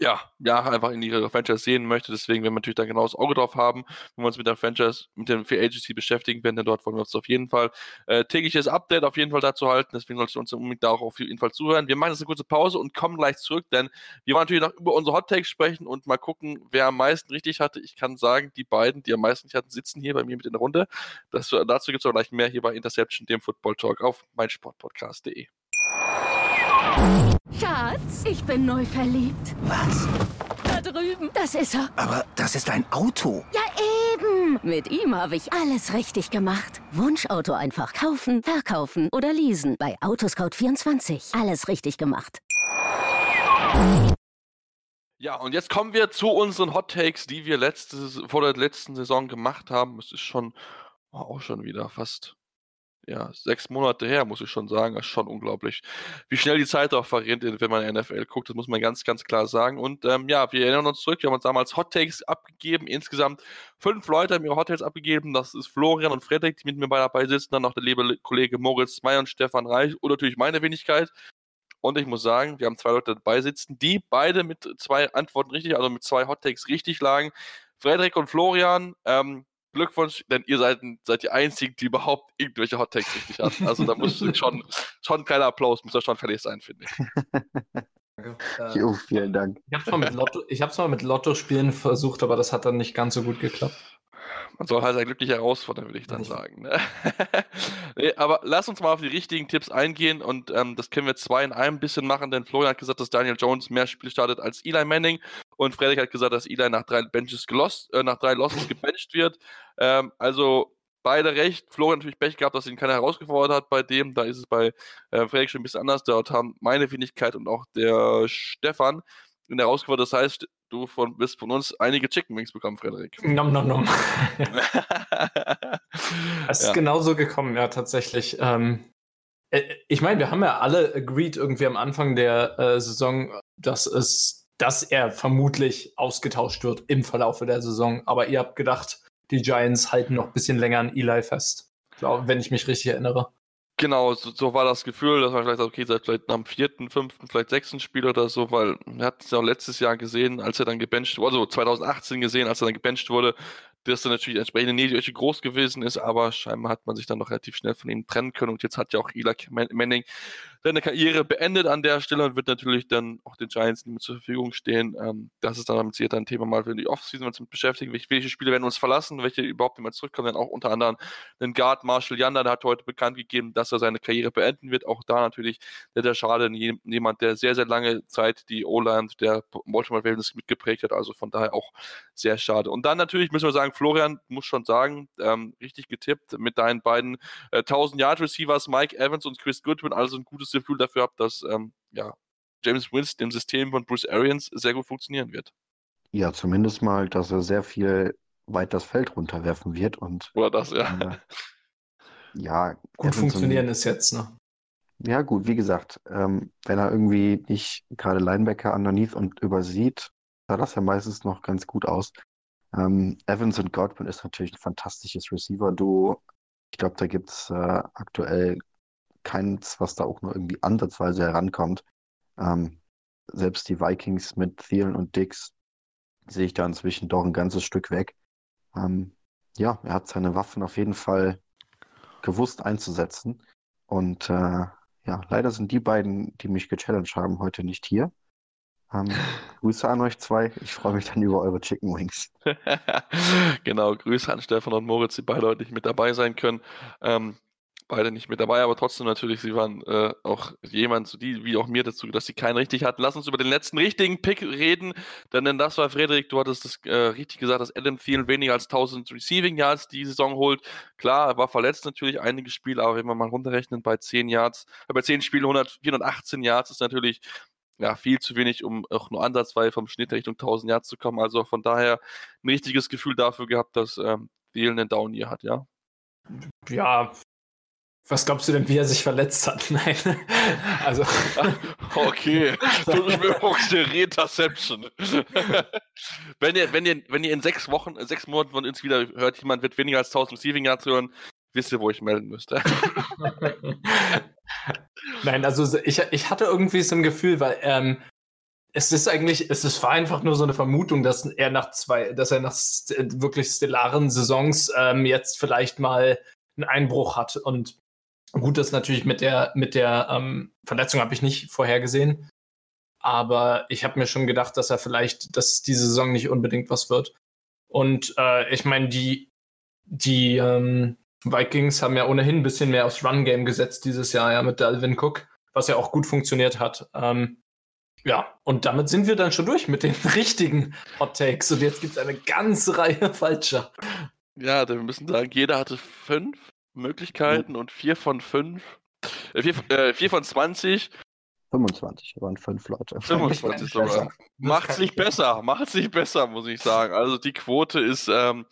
ja, ja, einfach in ihre Franchise sehen möchte. Deswegen werden wir natürlich da genau das Auge drauf haben, wenn wir uns mit der Franchise, mit dem Free Agency beschäftigen werden, denn dort wollen wir uns auf jeden Fall äh, tägliches Update auf jeden Fall dazu halten. Deswegen solltet ihr uns unbedingt da auch auf jeden Fall zuhören. Wir machen jetzt eine kurze Pause und kommen gleich zurück, denn wir wollen natürlich noch über unsere Hot Takes sprechen und mal gucken, wer am meisten richtig hatte. Ich kann sagen, die beiden, die am meisten richtig hatten, sitzen hier bei mir mit in der Runde. Das, dazu gibt es auch gleich mehr hier bei Interception, dem Football Talk auf meinsportpodcast.de. Schatz, ich bin neu verliebt. Was? Da drüben. Das ist er. Aber das ist ein Auto. Ja, eben. Mit ihm habe ich alles richtig gemacht. Wunschauto einfach kaufen, verkaufen oder leasen. Bei Autoscout24. Alles richtig gemacht. Ja, und jetzt kommen wir zu unseren Hot Takes, die wir letzte, vor der letzten Saison gemacht haben. Es ist schon oh, auch schon wieder fast ja, sechs Monate her, muss ich schon sagen. Das ist schon unglaublich, wie schnell die Zeit auch verrinnt, wenn man NFL guckt. Das muss man ganz, ganz klar sagen. Und ähm, ja, wir erinnern uns zurück. Wir haben uns damals Hot Takes abgegeben. Insgesamt fünf Leute haben ihre Hot Takes abgegeben. Das ist Florian und Frederik, die mit mir dabei sitzen. Dann noch der liebe Kollege Moritz May und Stefan Reich und natürlich meine Wenigkeit. Und ich muss sagen, wir haben zwei Leute dabei sitzen, die beide mit zwei Antworten richtig, also mit zwei Hot Takes richtig lagen. Frederik und Florian, ähm, Glückwunsch, denn ihr seid, seid die Einzigen, die überhaupt irgendwelche Hot Takes richtig hatten. Also da muss <laughs> schon, schon ein kleiner Applaus, muss da schon fertig sein, finde ich. jo, vielen Dank. Ich habe es mal mit Lotto, mal mit Lotto-Spielen versucht, aber das hat dann nicht ganz so gut geklappt. Man soll halt ein glücklicher herausfordern, würde ich dann sagen. Ne? <laughs> nee, aber lass uns mal auf die richtigen Tipps eingehen und ähm, das können wir zwei in einem bisschen machen, denn Florian hat gesagt, dass Daniel Jones mehr Spiele startet als Eli Manning und Frederik hat gesagt, dass Eli nach drei Benches gelost, äh, nach drei Losses <laughs> gebencht wird. Ähm, also beide recht. Florian natürlich Pech gehabt, dass ihn keiner herausgefordert hat bei dem. Da ist es bei äh, Frederik schon ein bisschen anders. Dort haben meine Wenigkeit und auch der Stefan ihn herausgefordert. Das heißt, du von, wirst von uns einige Chicken Wings bekommen, Frederik. <laughs> Nom, nom, nom. <laughs> es ist ja. genauso gekommen, ja, tatsächlich. Ähm, äh, ich meine, wir haben ja alle agreed irgendwie am Anfang der äh, Saison, dass es, dass er vermutlich ausgetauscht wird im Verlauf der Saison. Aber ihr habt gedacht, die Giants halten noch ein bisschen länger an Eli fest. Glaub, wenn ich mich richtig erinnere. Genau, so, so, war das Gefühl, dass man vielleicht sagt, okay, seit vielleicht am vierten, fünften, vielleicht sechsten Spiel oder so, weil wir hatten es ja auch letztes Jahr gesehen, als er dann gebencht wurde, also 2018 gesehen, als er dann gebencht wurde, dass er natürlich entsprechend nicht groß gewesen ist, aber scheinbar hat man sich dann noch relativ schnell von ihm trennen können und jetzt hat ja auch Eli Manning seine Karriere beendet an der Stelle und wird natürlich dann auch den Giants nicht mehr zur Verfügung stehen. Ähm, das ist dann damit sicher ein Thema mal für die Offseason, uns beschäftigen. Welche, welche Spiele werden uns verlassen, welche überhaupt nicht mehr zurückkommen, dann auch unter anderem den Guard Marshall Yanda, der hat heute bekannt gegeben, dass er seine Karriere beenden wird. Auch da natürlich sehr, sehr schade, jemand, der sehr, sehr lange Zeit die O-Line der Baltimore Ravens mitgeprägt hat, also von daher auch sehr schade. Und dann natürlich müssen wir sagen, Florian, muss schon sagen, ähm, richtig getippt mit deinen beiden äh, 1000 Yard Receivers, Mike Evans und Chris Goodwin, also ein gutes Gefühl dafür habe, dass ähm, ja, James Winston im System von Bruce Arians sehr gut funktionieren wird. Ja, zumindest mal, dass er sehr viel weit das Feld runterwerfen wird und oder das ja. Äh, ja, gut funktionieren ist jetzt, ne? Ja, gut, wie gesagt, ähm, wenn er irgendwie nicht gerade Linebacker underneath und übersieht, sah das ja meistens noch ganz gut aus. Ähm, Evans und Godwin ist natürlich ein fantastisches Receiver-Duo. Ich glaube, da gibt es äh, aktuell keins, was da auch nur irgendwie ansatzweise herankommt. Ähm, selbst die Vikings mit Thielen und Dix sehe ich da inzwischen doch ein ganzes Stück weg. Ähm, ja, er hat seine Waffen auf jeden Fall gewusst einzusetzen. Und äh, ja, leider sind die beiden, die mich gechallenged haben, heute nicht hier. Ähm, <laughs> Grüße an euch zwei. Ich freue mich dann über eure Chicken Wings. <laughs> genau, Grüße an Stefan und Moritz, die beide heute nicht mit dabei sein können. Ähm, beide nicht mit dabei, aber trotzdem natürlich, sie waren äh, auch jemand, so die, wie auch mir dazu, dass sie keinen richtig hatten. Lass uns über den letzten richtigen Pick reden, denn das war Frederik, du hattest das äh, richtig gesagt, dass Adam Thielen weniger als 1000 Receiving Yards die Saison holt. Klar, er war verletzt natürlich einige Spiele, aber wenn wir mal runterrechnen, bei 10 Yards, äh, bei 10 Spielen 100, 418 Yards ist natürlich ja, viel zu wenig, um auch nur ansatzweise vom Schnitt Richtung 1000 Yards zu kommen. Also von daher ein richtiges Gefühl dafür gehabt, dass ähm, Thielen einen Down hier hat, ja. Ja, was glaubst du denn, wie er sich verletzt hat? <laughs> Nein. Also. <laughs> Okay. Interception. <laughs> wenn ihr, wenn ihr, wenn ihr in sechs Wochen, sechs Monaten von uns wieder hört, jemand wird weniger als 1000 Receiving Yards hören, wisst ihr, wo ich melden müsste. Nein, also ich, ich hatte irgendwie so ein Gefühl, weil ähm, es ist eigentlich, es ist, war einfach nur so eine Vermutung, dass er nach zwei, dass er nach st wirklich stellaren Saisons ähm, jetzt vielleicht mal einen Einbruch hat. Und gut, das natürlich mit der, mit der ähm, Verletzung habe ich nicht vorhergesehen. Aber ich habe mir schon gedacht, dass er vielleicht, dass diese Saison nicht unbedingt was wird. Und äh, ich meine, die, die ähm, Vikings haben ja ohnehin ein bisschen mehr aufs Run-Game gesetzt dieses Jahr, ja, mit Dalvin Cook, was ja auch gut funktioniert hat. Ähm, ja, und damit sind wir dann schon durch mit den <laughs> richtigen Hot Takes. Und jetzt gibt es eine ganze Reihe falscher. Ja, wir müssen sagen, jeder hatte fünf Möglichkeiten mhm. und vier von fünf, äh, vier, äh, vier von 20 25, waren fünf Leute. <laughs> 25 sogar. Macht es nicht besser, macht es nicht besser, muss ich sagen. Also die Quote ist ähm,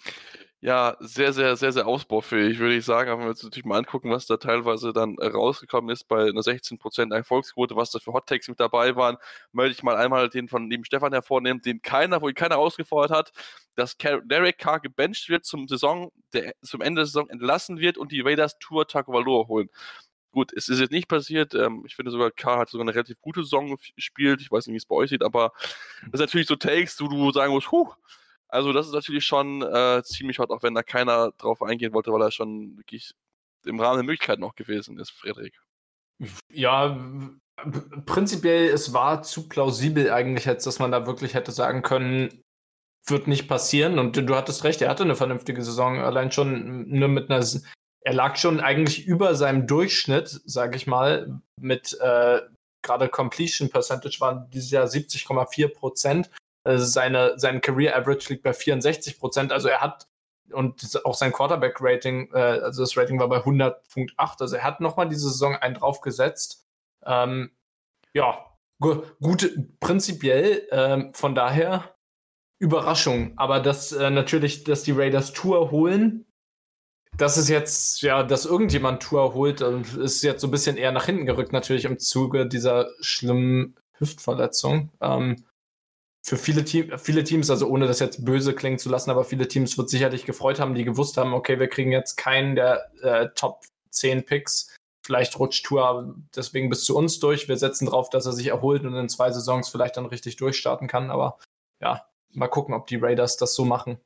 ja, sehr, sehr, sehr, sehr ausbaufähig, würde ich sagen. Aber wenn wir uns natürlich mal angucken, was da teilweise dann rausgekommen ist bei einer 16% Erfolgsquote, was da für Hot mit dabei waren, möchte ich mal einmal den von dem Stefan hervornehmen, den keiner, wo ihn keiner ausgefordert hat, dass Derek Carr gebencht wird zum Saison, der zum Ende der Saison entlassen wird und die Raiders Tour Tagovailoa holen. Gut, es ist jetzt nicht passiert. Ähm, ich finde sogar, Carr hat sogar eine relativ gute Saison gespielt. Ich weiß nicht, wie es bei euch sieht, aber das sind natürlich so Takes, wo du sagen musst, huh, also das ist natürlich schon äh, ziemlich hot, auch wenn da keiner drauf eingehen wollte, weil er schon wirklich im Rahmen der Möglichkeiten noch gewesen ist, Frederik. Ja, prinzipiell, es war zu plausibel eigentlich, als dass man da wirklich hätte sagen können, wird nicht passieren. Und du hattest recht, er hatte eine vernünftige Saison, allein schon nur mit einer, er lag schon eigentlich über seinem Durchschnitt, sage ich mal, mit äh, gerade Completion Percentage waren dieses Jahr 70,4 Prozent. Also seine, sein Career Average liegt bei 64 Prozent. Also er hat und auch sein Quarterback-Rating, äh, also das Rating war bei 100.8. Also er hat nochmal diese Saison einen draufgesetzt. Ähm, ja, gu gut, prinzipiell, ähm, von daher Überraschung. Aber dass äh, natürlich, dass die Raiders Tour holen, das ist jetzt, ja, dass irgendjemand Tour holt, ist jetzt so ein bisschen eher nach hinten gerückt, natürlich im Zuge dieser schlimmen Hüftverletzung. Ähm, für viele, Team, viele Teams, also ohne das jetzt böse klingen zu lassen, aber viele Teams wird sicherlich gefreut haben, die gewusst haben, okay, wir kriegen jetzt keinen der äh, Top 10 Picks. Vielleicht rutscht Tour deswegen bis zu uns durch. Wir setzen drauf, dass er sich erholt und in zwei Saisons vielleicht dann richtig durchstarten kann. Aber ja, mal gucken, ob die Raiders das so machen.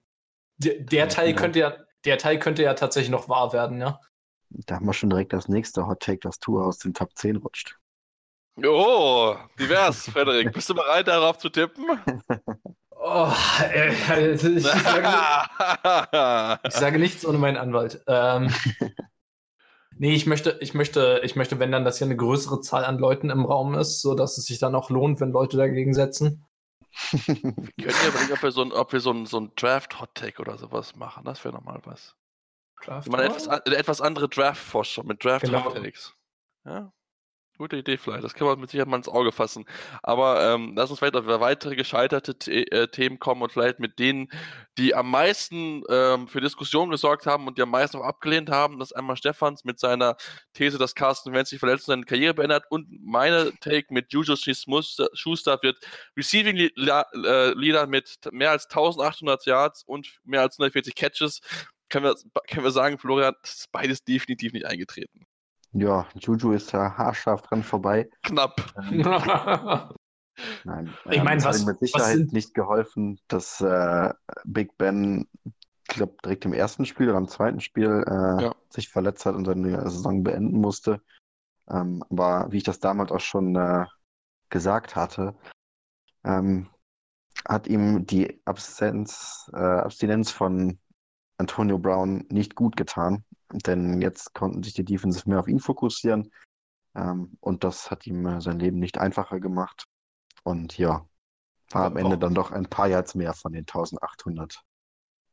Der, der Teil genau. könnte ja, der Teil könnte ja tatsächlich noch wahr werden, ja. Da haben wir schon direkt das nächste Hot Take, dass Tour aus den Top 10 rutscht. Oh, divers, Frederik. Bist du bereit, darauf zu tippen? <laughs> Oh, äh, ich, sage, <laughs> ich, sage, nichts ohne meinen Anwalt. Ähm, <laughs> nee, ich möchte, ich möchte, ich möchte, wenn dann, dass hier eine größere Zahl an Leuten im Raum ist, sodass es sich dann auch lohnt, wenn Leute dagegen setzen. Wir können ja überlegen, ob wir so ein, ob wir so ein, so ein Draft-Hot-Take oder sowas machen. Das wäre nochmal was. Draft ich meine, etwas, etwas andere Draft-Forschung mit Draft-Hot-Takes. Genau. Ja? Gute Idee vielleicht, das kann man mit Sicherheit mal ins Auge fassen. Aber ähm, lass uns vielleicht auf weitere gescheiterte The äh, Themen kommen und vielleicht mit denen, die am meisten ähm, für Diskussionen gesorgt haben und die am meisten auch abgelehnt haben. Das ist einmal Stefans mit seiner These, dass Carsten Wentz sich verletzt und seine Karriere beendet und meine Take mit Juju Schuster wird Receiving äh, Leader mit mehr als 1800 Yards und mehr als 140 Catches. Können wir, können wir sagen, Florian, das ist beides definitiv nicht eingetreten. Ja, Juju ist da haarscharf dran vorbei. Knapp. Ähm, <laughs> Nein, ich meine, was hat ihm mit Sicherheit sind... nicht geholfen, dass äh, Big Ben, ich glaube, direkt im ersten Spiel oder im zweiten Spiel äh, ja. sich verletzt hat und seine Saison beenden musste. Ähm, aber wie ich das damals auch schon äh, gesagt hatte, ähm, hat ihm die Absenz, äh, Abstinenz von Antonio Brown nicht gut getan. Denn jetzt konnten sich die Defensive mehr auf ihn fokussieren. Ähm, und das hat ihm äh, sein Leben nicht einfacher gemacht. Und ja, war am Ende dann doch ein paar Yards mehr von den 1800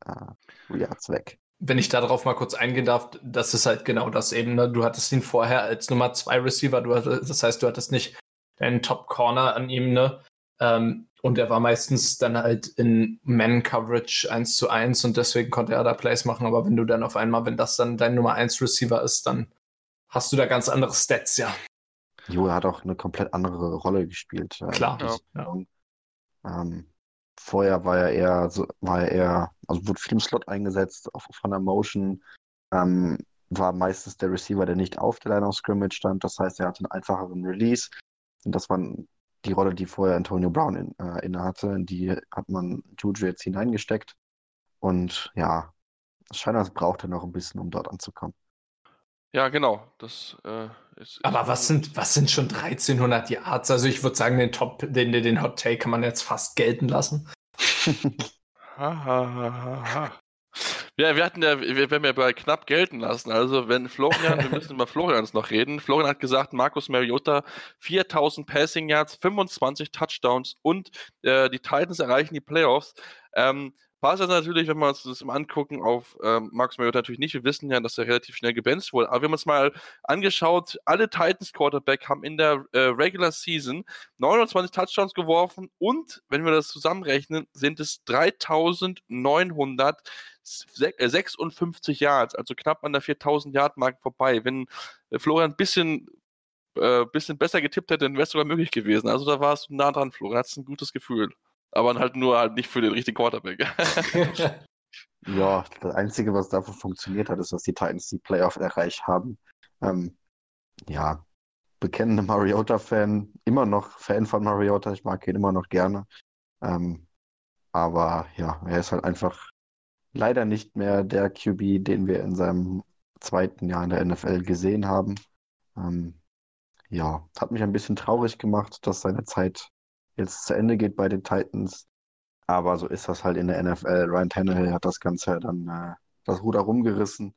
äh, Yards weg. Wenn ich darauf mal kurz eingehen darf, das ist halt genau das eben. Ne? Du hattest ihn vorher als Nummer 2 Receiver, du hattest, das heißt, du hattest nicht deinen Top Corner an ihm, ne? Ähm, und er war meistens dann halt in Man-Coverage 1 zu 1 und deswegen konnte er da Plays machen. Aber wenn du dann auf einmal, wenn das dann dein Nummer 1 Receiver ist, dann hast du da ganz andere Stats, ja. Jo, er hat auch eine komplett andere Rolle gespielt. Klar. Ja. Ähm, vorher war er eher, so, war er eher, also wurde viel im Slot eingesetzt, auch von der Motion. Ähm, war meistens der Receiver, der nicht auf der Line of Scrimmage stand. Das heißt, er hatte einen einfacheren Release. Und das waren die Rolle, die vorher Antonio Brown in, äh, inne hatte, in die hat man Juju jetzt hineingesteckt. Und ja, es scheint, als braucht er noch ein bisschen, um dort anzukommen. Ja, genau. Das äh, ist, Aber was sind, was sind schon 1300 Yards? Also ich würde sagen, den Top, den, den Hot Take kann man jetzt fast gelten lassen. Ha, ha, ha, ha. Ja, wir hatten ja, wir werden ja bei knapp gelten lassen. Also, wenn Florian, wir <laughs> müssen über Florians noch reden. Florian hat gesagt, Markus Mariota 4000 Passing Yards, 25 Touchdowns und äh, die Titans erreichen die Playoffs. Ähm, Passt das natürlich, wenn wir uns das mal angucken, auf ähm, Marcus Mariota natürlich nicht. Wir wissen ja, dass er relativ schnell gebencht wurde. Aber wir haben uns mal angeschaut, alle Titans Quarterback haben in der äh, Regular Season 29 Touchdowns geworfen und, wenn wir das zusammenrechnen, sind es 3956 Yards, also knapp an der 4000 Yard Marke vorbei. Wenn äh, Florian ein bisschen äh, bisschen besser getippt hätte, dann wäre es sogar möglich gewesen. Also da war es nah dran, Florian. Hat ein gutes Gefühl aber halt nur halt nicht für den richtigen Quarterback. <laughs> ja, das Einzige, was dafür funktioniert hat, ist, dass die Titans die Playoff erreicht haben. Ähm, ja, bekennende Mariota-Fan, immer noch Fan von Mariota, ich mag ihn immer noch gerne. Ähm, aber ja, er ist halt einfach leider nicht mehr der QB, den wir in seinem zweiten Jahr in der NFL gesehen haben. Ähm, ja, hat mich ein bisschen traurig gemacht, dass seine Zeit jetzt zu Ende geht bei den Titans. Aber so ist das halt in der NFL. Ryan Tannehill hat das Ganze dann äh, das Ruder rumgerissen.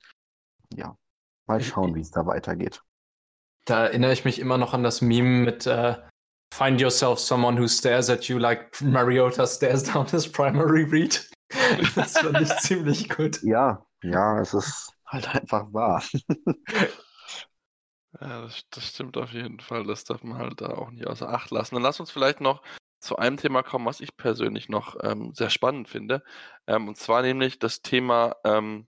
Ja, mal schauen, wie es da weitergeht. Da erinnere ich mich immer noch an das Meme mit äh, Find yourself someone who stares at you like Mariota stares down his primary read. <laughs> das fand ich ziemlich gut. Ja, ja, es ist halt einfach wahr. Ja, das, das, stimmt auf jeden Fall. Das darf man halt da auch nicht außer Acht lassen. Dann lass uns vielleicht noch zu einem Thema kommen, was ich persönlich noch ähm, sehr spannend finde. Ähm, und zwar nämlich das Thema ähm,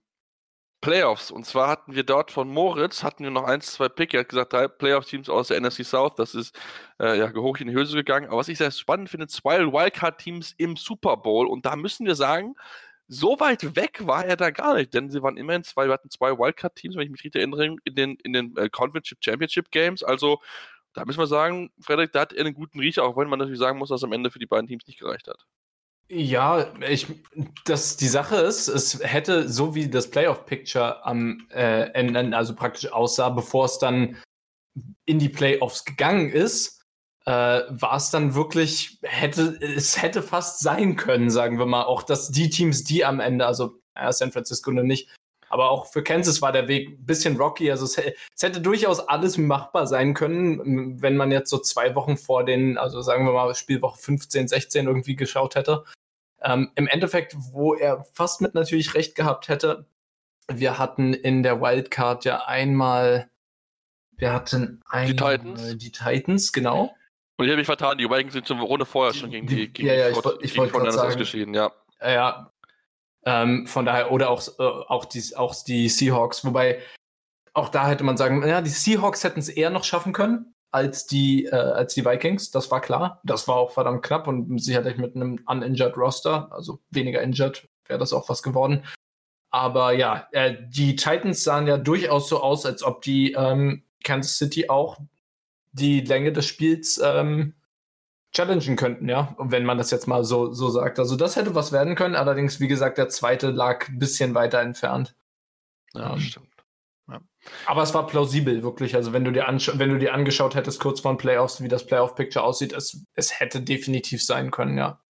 Playoffs. Und zwar hatten wir dort von Moritz, hatten wir noch eins, zwei Pick. Er hat gesagt, drei Playoff-Teams aus der NFC South. Das ist äh, ja hoch in die Höhe gegangen. Aber was ich sehr spannend finde, zwei Wildcard-Teams im Super Bowl. Und da müssen wir sagen, so weit weg war er da gar nicht, denn sie waren immerhin zwei, wir hatten zwei Wildcard-Teams, wenn ich mich richtig erinnere, in den, in den äh, Conference Championship Games. Also da müssen wir sagen, Frederik, da hat er einen guten Riecher, auch wenn man natürlich sagen muss, dass am Ende für die beiden Teams nicht gereicht hat. Ja, ich, das, die Sache ist, es hätte, so wie das Playoff-Picture am äh, Ende, also praktisch aussah, bevor es dann in die Playoffs gegangen ist, äh, war es dann wirklich, hätte, es hätte fast sein können, sagen wir mal, auch dass die Teams, die am Ende, also äh, San Francisco noch nicht, aber auch für Kansas war der Weg ein bisschen rocky. Also es, es, hätte durchaus alles machbar sein können, wenn man jetzt so zwei Wochen vor den, also sagen wir mal Spielwoche 15, 16 irgendwie geschaut hätte. Ähm, Im Endeffekt, wo er fast mit natürlich recht gehabt hätte, wir hatten in der Wildcard ja einmal, wir hatten einmal die Titans, die Titans genau. Und ich habe mich vertan, die Vikings sind zur Runde vorher schon gegen die, gegen ja, ja, die ich, ich wollte gerade sagen, ausgeschieden, ja. Ja, ähm, von daher, oder auch, äh, auch, die, auch die Seahawks, wobei auch da hätte man sagen, ja, die Seahawks hätten es eher noch schaffen können als die, äh, als die Vikings, das war klar. Das war auch verdammt knapp und sicherlich mit einem uninjured Roster, also weniger injured, wäre das auch was geworden. Aber ja, äh, die Titans sahen ja durchaus so aus, als ob die ähm, Kansas City auch die Länge des Spiels ähm, challengen könnten, ja, wenn man das jetzt mal so, so sagt. Also das hätte was werden können, allerdings, wie gesagt, der zweite lag ein bisschen weiter entfernt. Ja, ähm, stimmt. Aber es war plausibel, wirklich. Also wenn du dir wenn du dir angeschaut hättest, kurz vor den Playoffs, wie das Playoff-Picture aussieht, es, es hätte definitiv sein können, ja.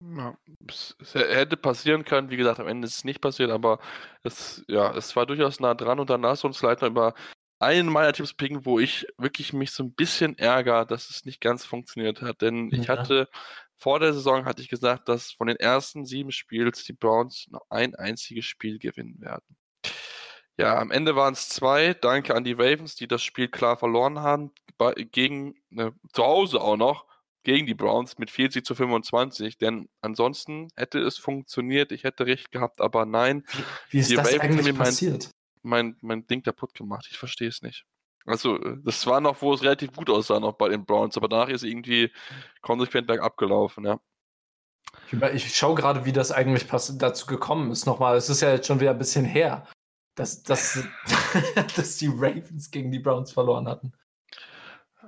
Ja, es, hätte passieren können, wie gesagt, am Ende ist es nicht passiert, aber es, ja, es war durchaus nah dran und dann lass uns leider über einen meiner Tipps picken, wo ich wirklich mich so ein bisschen ärgere, dass es nicht ganz funktioniert hat. Denn ja. ich hatte vor der Saison hatte ich gesagt, dass von den ersten sieben Spiels die Browns noch ein einziges Spiel gewinnen werden. Ja, am Ende waren es zwei. Danke an die Ravens, die das Spiel klar verloren haben. Gegen, ne, zu Hause auch noch, gegen die Browns mit 40 zu 25. Denn ansonsten hätte es funktioniert. Ich hätte recht gehabt, aber nein. Wie, ist die das Ravens eigentlich passiert? mein, mein Ding kaputt gemacht. Ich verstehe es nicht. Also, äh, das war noch, wo es relativ gut aussah, noch bei den Browns, aber danach ist irgendwie konsequent bergab gelaufen, ja. Ich, ich schaue gerade, wie das eigentlich dazu gekommen ist. Nochmal, es ist ja jetzt schon wieder ein bisschen her, dass, dass, <laughs> dass die Ravens gegen die Browns verloren hatten.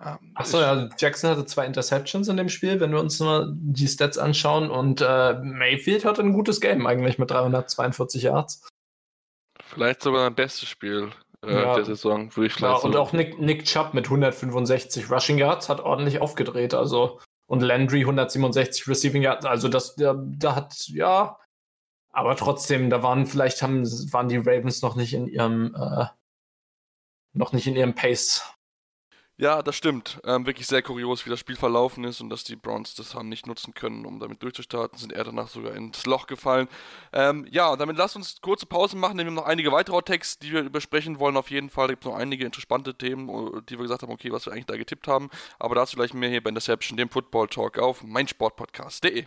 Ähm, Achso, ja, Jackson hatte zwei Interceptions in dem Spiel, wenn wir uns mal die Stats anschauen. Und äh, Mayfield hatte ein gutes Game eigentlich mit 342 Yards. Vielleicht sogar ein bestes Spiel äh, Ja. der Saison, würde ich Ja, vielleicht und so- auch Nick, Nick Chubb mit 165 Rushing Yards hat ordentlich aufgedreht. Also, und Landry 167 Receiving Yards. Also, das, da, da hat, ja. Aber trotzdem, da waren vielleicht haben, waren die Ravens noch nicht in ihrem, äh, noch nicht in ihrem Pace. Ja, das stimmt. Ähm, wirklich sehr kurios, wie das Spiel verlaufen ist und dass die Browns das haben nicht nutzen können, um damit durchzustarten, sind eher danach sogar ins Loch gefallen. Ähm, ja, und damit lasst uns kurze Pausen machen, denn wir haben noch einige weitere Hot-Takes, die wir besprechen wollen. Auf jeden Fall gibt es noch einige interessante Themen, äh, die wir gesagt haben, okay, was wir eigentlich da getippt haben. Aber dazu gleich mehr hier bei Interception, dem Football Talk auf meinsportpodcast.de.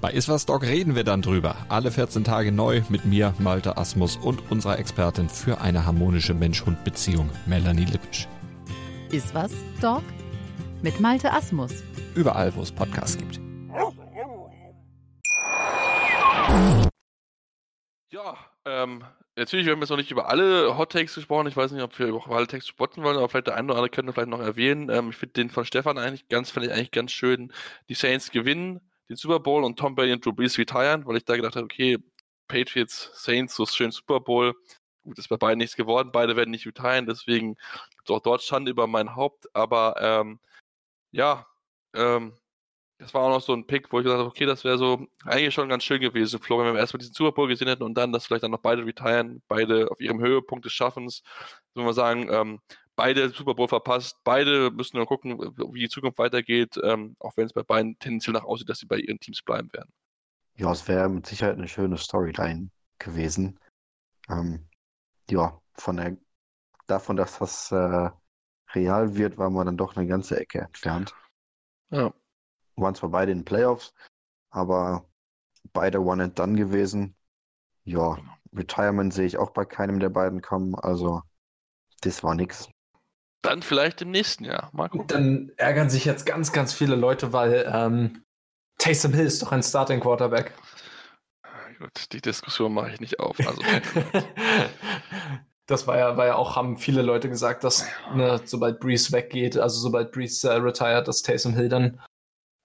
Bei Iswas Dog reden wir dann drüber. Alle 14 Tage neu mit mir, Malte Asmus und unserer Expertin für eine harmonische Mensch-Hund-Beziehung, Melanie Lippisch. Ist was, Dog? Mit Malte Asmus. Überall, wo es Podcasts gibt. Ja, ähm, natürlich, wir haben jetzt noch nicht über alle Hot Takes gesprochen. Ich weiß nicht, ob wir über alle Takes spotten wollen, aber vielleicht der eine oder andere könnte vielleicht noch erwähnen. Ähm, ich finde den von Stefan eigentlich ganz, finde ich eigentlich ganz schön. Die Saints gewinnen den Super Bowl und Tom Brady und Drew Brees retiren, weil ich da gedacht habe, okay, Patriots, Saints, so schön Super Bowl. Gut, ist bei beiden nichts geworden. Beide werden nicht retiren, deswegen gibt auch dort Schande über mein Haupt. Aber ähm, ja, ähm, das war auch noch so ein Pick, wo ich gesagt habe, okay, das wäre so eigentlich schon ganz schön gewesen, Florian, wenn wir erstmal diesen Super Bowl gesehen hätten und dann, dass vielleicht dann noch beide retiren, beide auf ihrem Höhepunkt des Schaffens, soll man sagen, ähm, beide Super Bowl verpasst, beide müssen nur gucken, wie die Zukunft weitergeht, ähm, auch wenn es bei beiden tendenziell nach aussieht, dass sie bei ihren Teams bleiben werden. Ja, es wäre mit Sicherheit eine schöne Storyline gewesen. Ähm, ja, von der, davon, dass das äh, real wird, war man dann doch eine ganze Ecke entfernt. Ja. Waren zwar beide in den Playoffs, aber beide One and Done gewesen. Ja, Retirement sehe ich auch bei keinem der beiden kommen, also das war nix. Dann vielleicht im nächsten Jahr. Mal gucken. Dann ärgern sich jetzt ganz, ganz viele Leute, weil ähm, Taysom Hill ist doch ein Starting Quarterback. Gut, die Diskussion mache ich nicht auf. Also, <laughs> das war ja, war ja auch, haben viele Leute gesagt, dass ne, sobald Breeze weggeht, also sobald Breeze äh, retired, dass Taysom Hill dann,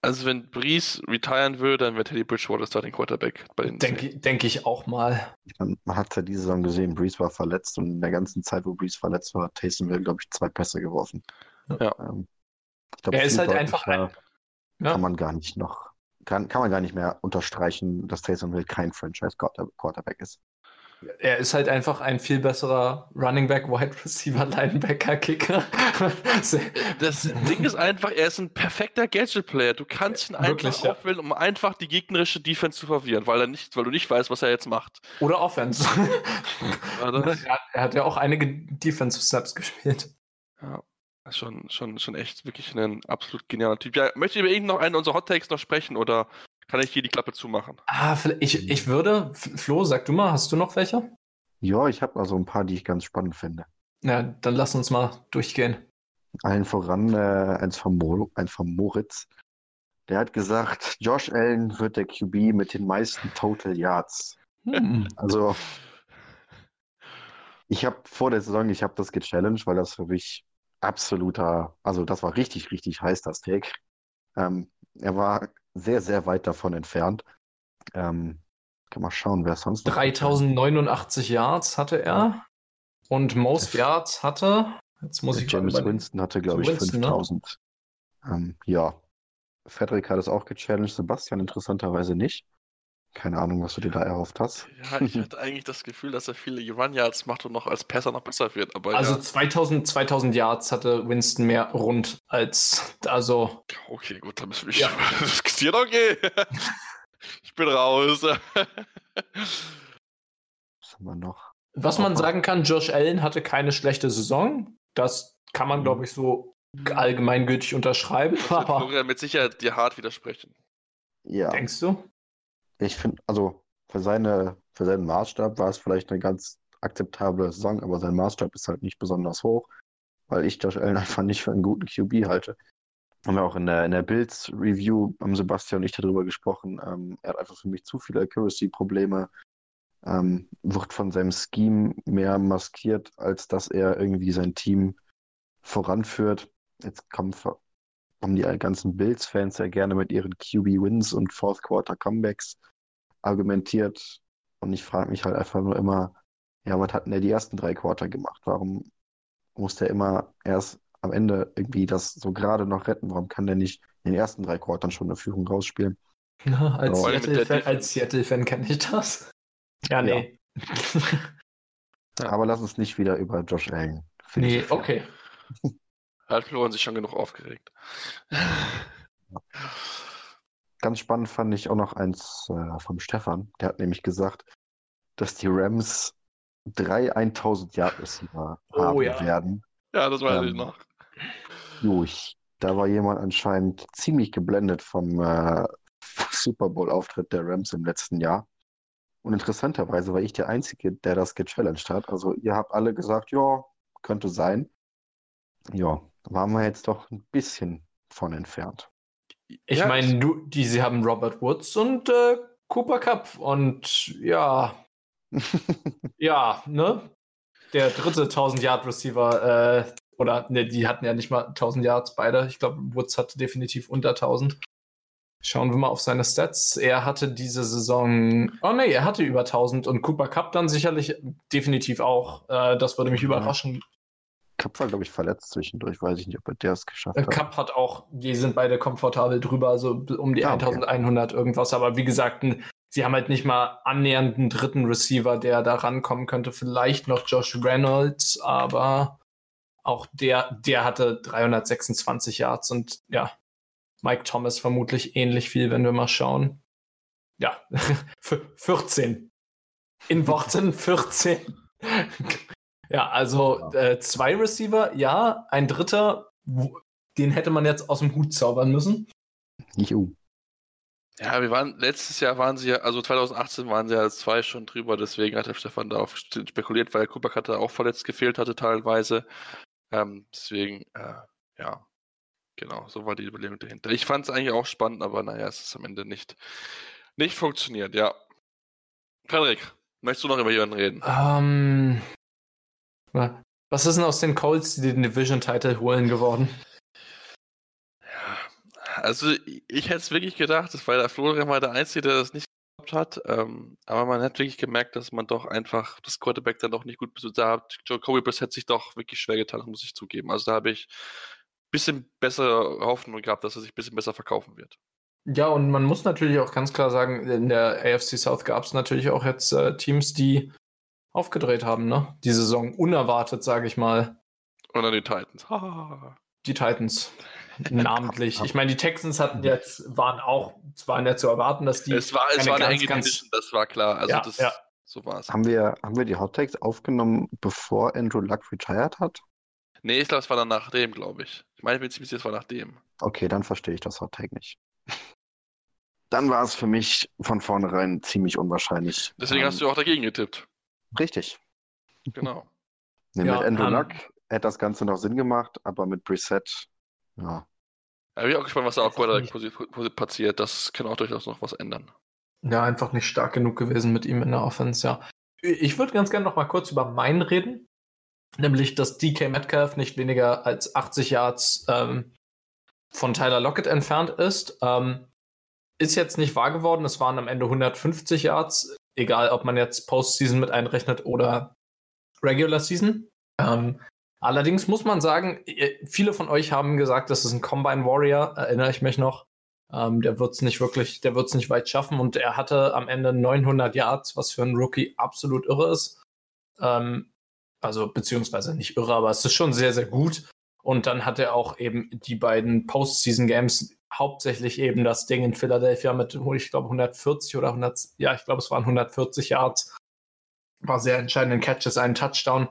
also wenn Breeze retiren würde, dann wäre Teddy Bridgewater Starting Quarterback bei den denke denk ich auch mal. Man, hat ja diese Saison gesehen, Breeze war verletzt und in der ganzen Zeit, wo Breeze verletzt war, hat Taysom Hill, glaube ich, zwei Pässe geworfen. Ja. Ähm, ich glaub, Er ist halt einfach ein, ja, kann man gar nicht noch, kann, kann man gar nicht mehr unterstreichen, dass Taysom Hill kein Franchise-Quarterback ist. Er ist halt einfach ein viel besserer Running Back, Wide Receiver, Linebacker, Kicker. <laughs> Das Ding ist einfach, er ist ein perfekter Gadget-Player. Du kannst ihn einfach Wirklich, ja. aufwählen, um einfach die gegnerische Defense zu verwirren, weil er nicht, weil du nicht weißt, was er jetzt macht. Oder Offense. <laughs> Er, er hat ja auch einige Defensive Snaps gespielt. Ja, schon, schon, schon echt wirklich ein absolut genialer Typ. Ja, möchte über ihn noch einen unserer Hot Takes noch sprechen oder kann ich hier die Klappe zumachen? Ah, vielleicht- ich, ich würde, Flo, sag du mal, hast du noch welche? Ja, ich habe also ein paar, die ich ganz spannend finde. Ja, dann lass uns mal durchgehen. Allen voran äh, eins, von Mo, eins von Moritz. Der hat gesagt, Josh Allen wird der QB mit den meisten Total Yards. Hm. Also, ich habe vor der Saison, ich habe das gechallenged, weil das für mich absoluter, also das war richtig, richtig heiß, das Take. Ähm, er war sehr, sehr weit davon entfernt. Ähm, kann mal schauen, wer sonst noch. 3089 Yards hatte er. Und Most Yards hatte, jetzt muss ich James Winston hatte, glaube ich, Winston, ne? 5000. Ähm, ja. Frederik hat es auch gechallenged, Sebastian interessanterweise nicht. Keine Ahnung, was du dir da erhofft hast. Ja, ich hatte eigentlich das Gefühl, dass er viele Run-Yards macht und noch als Passer noch besser wird. Aber Also ja, 2000, 2000 Yards hatte Winston mehr rund als, also, okay, gut, dann müssen wir Ja. <laughs> diskutieren. Okay. Ich bin raus. Was haben wir noch? was man sagen kann, Josh Allen hatte keine schlechte Saison. Das kann man, glaube ich, so allgemeingültig unterschreiben. Das wird Aber Florian mit Sicherheit dir hart widersprechen. Ja, Denkst du? Ich finde, also für seine, für seinen Maßstab war es vielleicht eine ganz akzeptable Saison, aber sein Maßstab ist halt nicht besonders hoch, weil ich Josh Allen einfach nicht für einen guten QB halte. Haben wir auch in der, in der Bills-Review, haben Sebastian und ich darüber gesprochen. Ähm, er hat einfach für mich zu viele Accuracy-Probleme, ähm, wird von seinem Scheme mehr maskiert, als dass er irgendwie sein Team voranführt. Jetzt kommen, haben die ganzen Bills-Fans ja gerne mit ihren QB-Wins und Fourth-Quarter-Comebacks argumentiert. Und ich frage mich halt einfach nur immer, ja, was hat denn der die ersten drei Quarter gemacht? Warum muss der immer erst am Ende irgendwie das so gerade noch retten? Warum kann der nicht in den ersten drei Quartern schon eine Führung rausspielen? <laughs> Na, als der Seattle-Fan Seattle-Fan kenne ich das. Ja, nee. <laughs> Ja. Aber lass uns nicht wieder über Josh Allen nee, philosophieren. okay. Hat Florian sich schon genug aufgeregt. <laughs> Ganz spannend fand ich auch noch eins äh, vom Stefan. Der hat nämlich gesagt, dass die Rams drei 1000 Yard Receiver Oh, haben ja. werden. Ja, das weiß Ähm, ich noch. Ich, da war jemand anscheinend ziemlich geblendet vom äh, Super Bowl-Auftritt der Rams im letzten Jahr. Und interessanterweise war ich der Einzige, der das gechallenged hat. Also ihr habt alle gesagt, ja, könnte sein. Ja, da waren wir jetzt doch ein bisschen von entfernt. Ich Ja, meine, du, die, sie haben Robert Woods und äh, Cooper Cup und ja, <laughs> ja, ne? Der dritte 1000 Yard Receiver, äh, oder ne, die hatten ja nicht mal 1000 Yards beide. Ich glaube, Woods hatte definitiv unter 1000. Schauen wir mal auf seine Stats. Er hatte diese Saison, oh nee, er hatte über 1000 und Cooper Cup dann sicherlich definitiv auch. Äh, das würde mich überraschen. Cup war, glaube ich, verletzt zwischendurch. Weiß ich nicht, ob er der es geschafft Äh, hat. Cup hat auch, die sind beide komfortabel drüber, also um die Ah, okay. 1100 irgendwas. Aber wie gesagt, sie haben halt nicht mal annähernd einen dritten Receiver, der da rankommen könnte. Vielleicht noch Josh Reynolds, aber auch der, der hatte 326 Yards und ja, Mike Thomas vermutlich ähnlich viel, wenn wir mal schauen. Ja, <laughs> f- 14. In Worten 14. ja, also äh, zwei Receiver, ja, ein dritter, den hätte man jetzt aus dem Hut zaubern müssen. Jo. Ja, wir waren, letztes Jahr waren sie ja, also 2018 waren sie ja als zwei schon drüber, deswegen hat der Stefan darauf spekuliert, weil Cooper Cutter auch verletzt gefehlt hatte teilweise. Ähm, deswegen, äh, ja, genau, so war die Überlegung dahinter. Ich fand es eigentlich auch spannend, aber naja, es ist am Ende nicht, nicht funktioniert, ja. Frederik, möchtest du noch über jemanden reden? Ähm, wa- was ist denn aus den Colts, die den Division-Title holen, geworden? Ja, also ich, hätte es wirklich gedacht, das war der Florian mal der Einzige, der das nicht gehabt hat. Ähm, aber man hat wirklich gemerkt, dass man doch einfach das Quarterback dann doch nicht gut besetzt hat. Jacoby Brissett sich doch wirklich schwer getan, das muss ich zugeben. Also da habe ich ein bisschen bessere Hoffnung gehabt, dass er sich ein bisschen besser verkaufen wird. Ja, und man muss natürlich auch ganz klar sagen, in der AFC South gab es natürlich auch jetzt äh, Teams, die aufgedreht haben, ne? Die Saison unerwartet, sage ich mal. Und dann die Titans. Die Titans. Namentlich. Ich meine, die Texans hatten jetzt, waren auch, es war nicht zu erwarten, dass die. es war, es war eine ganz, enge ganz- das war klar. Also Ja, das, ja. so war es. Haben wir, haben wir die Hot Takes aufgenommen, bevor Andrew Luck retired hat? Nee, ich glaube, es war dann nach dem, glaube ich. Ich meine, ich bin ziemlich sicher, es war nach dem. Okay, dann verstehe ich das Hot Take nicht. Dann war es für mich von vornherein ziemlich unwahrscheinlich. Deswegen Ähm, hast du auch dagegen getippt. Richtig. Genau. Nee, Ja, mit Andrew ähm, Luck hätte das Ganze noch Sinn gemacht, aber mit Preset, ja. Da bin ich auch gespannt, was da auch ich Quarterback passiert. Das kann auch durchaus noch was ändern. Ja, einfach nicht stark genug gewesen mit ihm in der Offense, ja. Ich würde ganz gerne noch mal kurz über meinen reden. Nämlich, dass DK Metcalf nicht weniger als 80 Yards ähm, von Tyler Lockett entfernt ist. Ähm, ist jetzt nicht wahr geworden. Es waren am Ende 150 Yards. Egal, ob man jetzt Postseason mit einrechnet oder Regular Season. Ähm, allerdings muss man sagen, ihr- viele von euch haben gesagt, das ist ein Combine Warrior, erinnere ich mich noch. Ähm, der wird es nicht wirklich, der wird es nicht weit schaffen und er hatte am Ende 900 Yards, was für einen Rookie absolut irre ist. Ähm, also beziehungsweise nicht irre, aber es ist schon sehr, sehr gut. Und dann hat er auch eben die beiden Postseason-Games, hauptsächlich eben das Ding in Philadelphia mit, ich glaube, 140 oder 100, ja, ich glaube, es waren 140 Yards. War sehr entscheidenden Catches, einen Touchdown.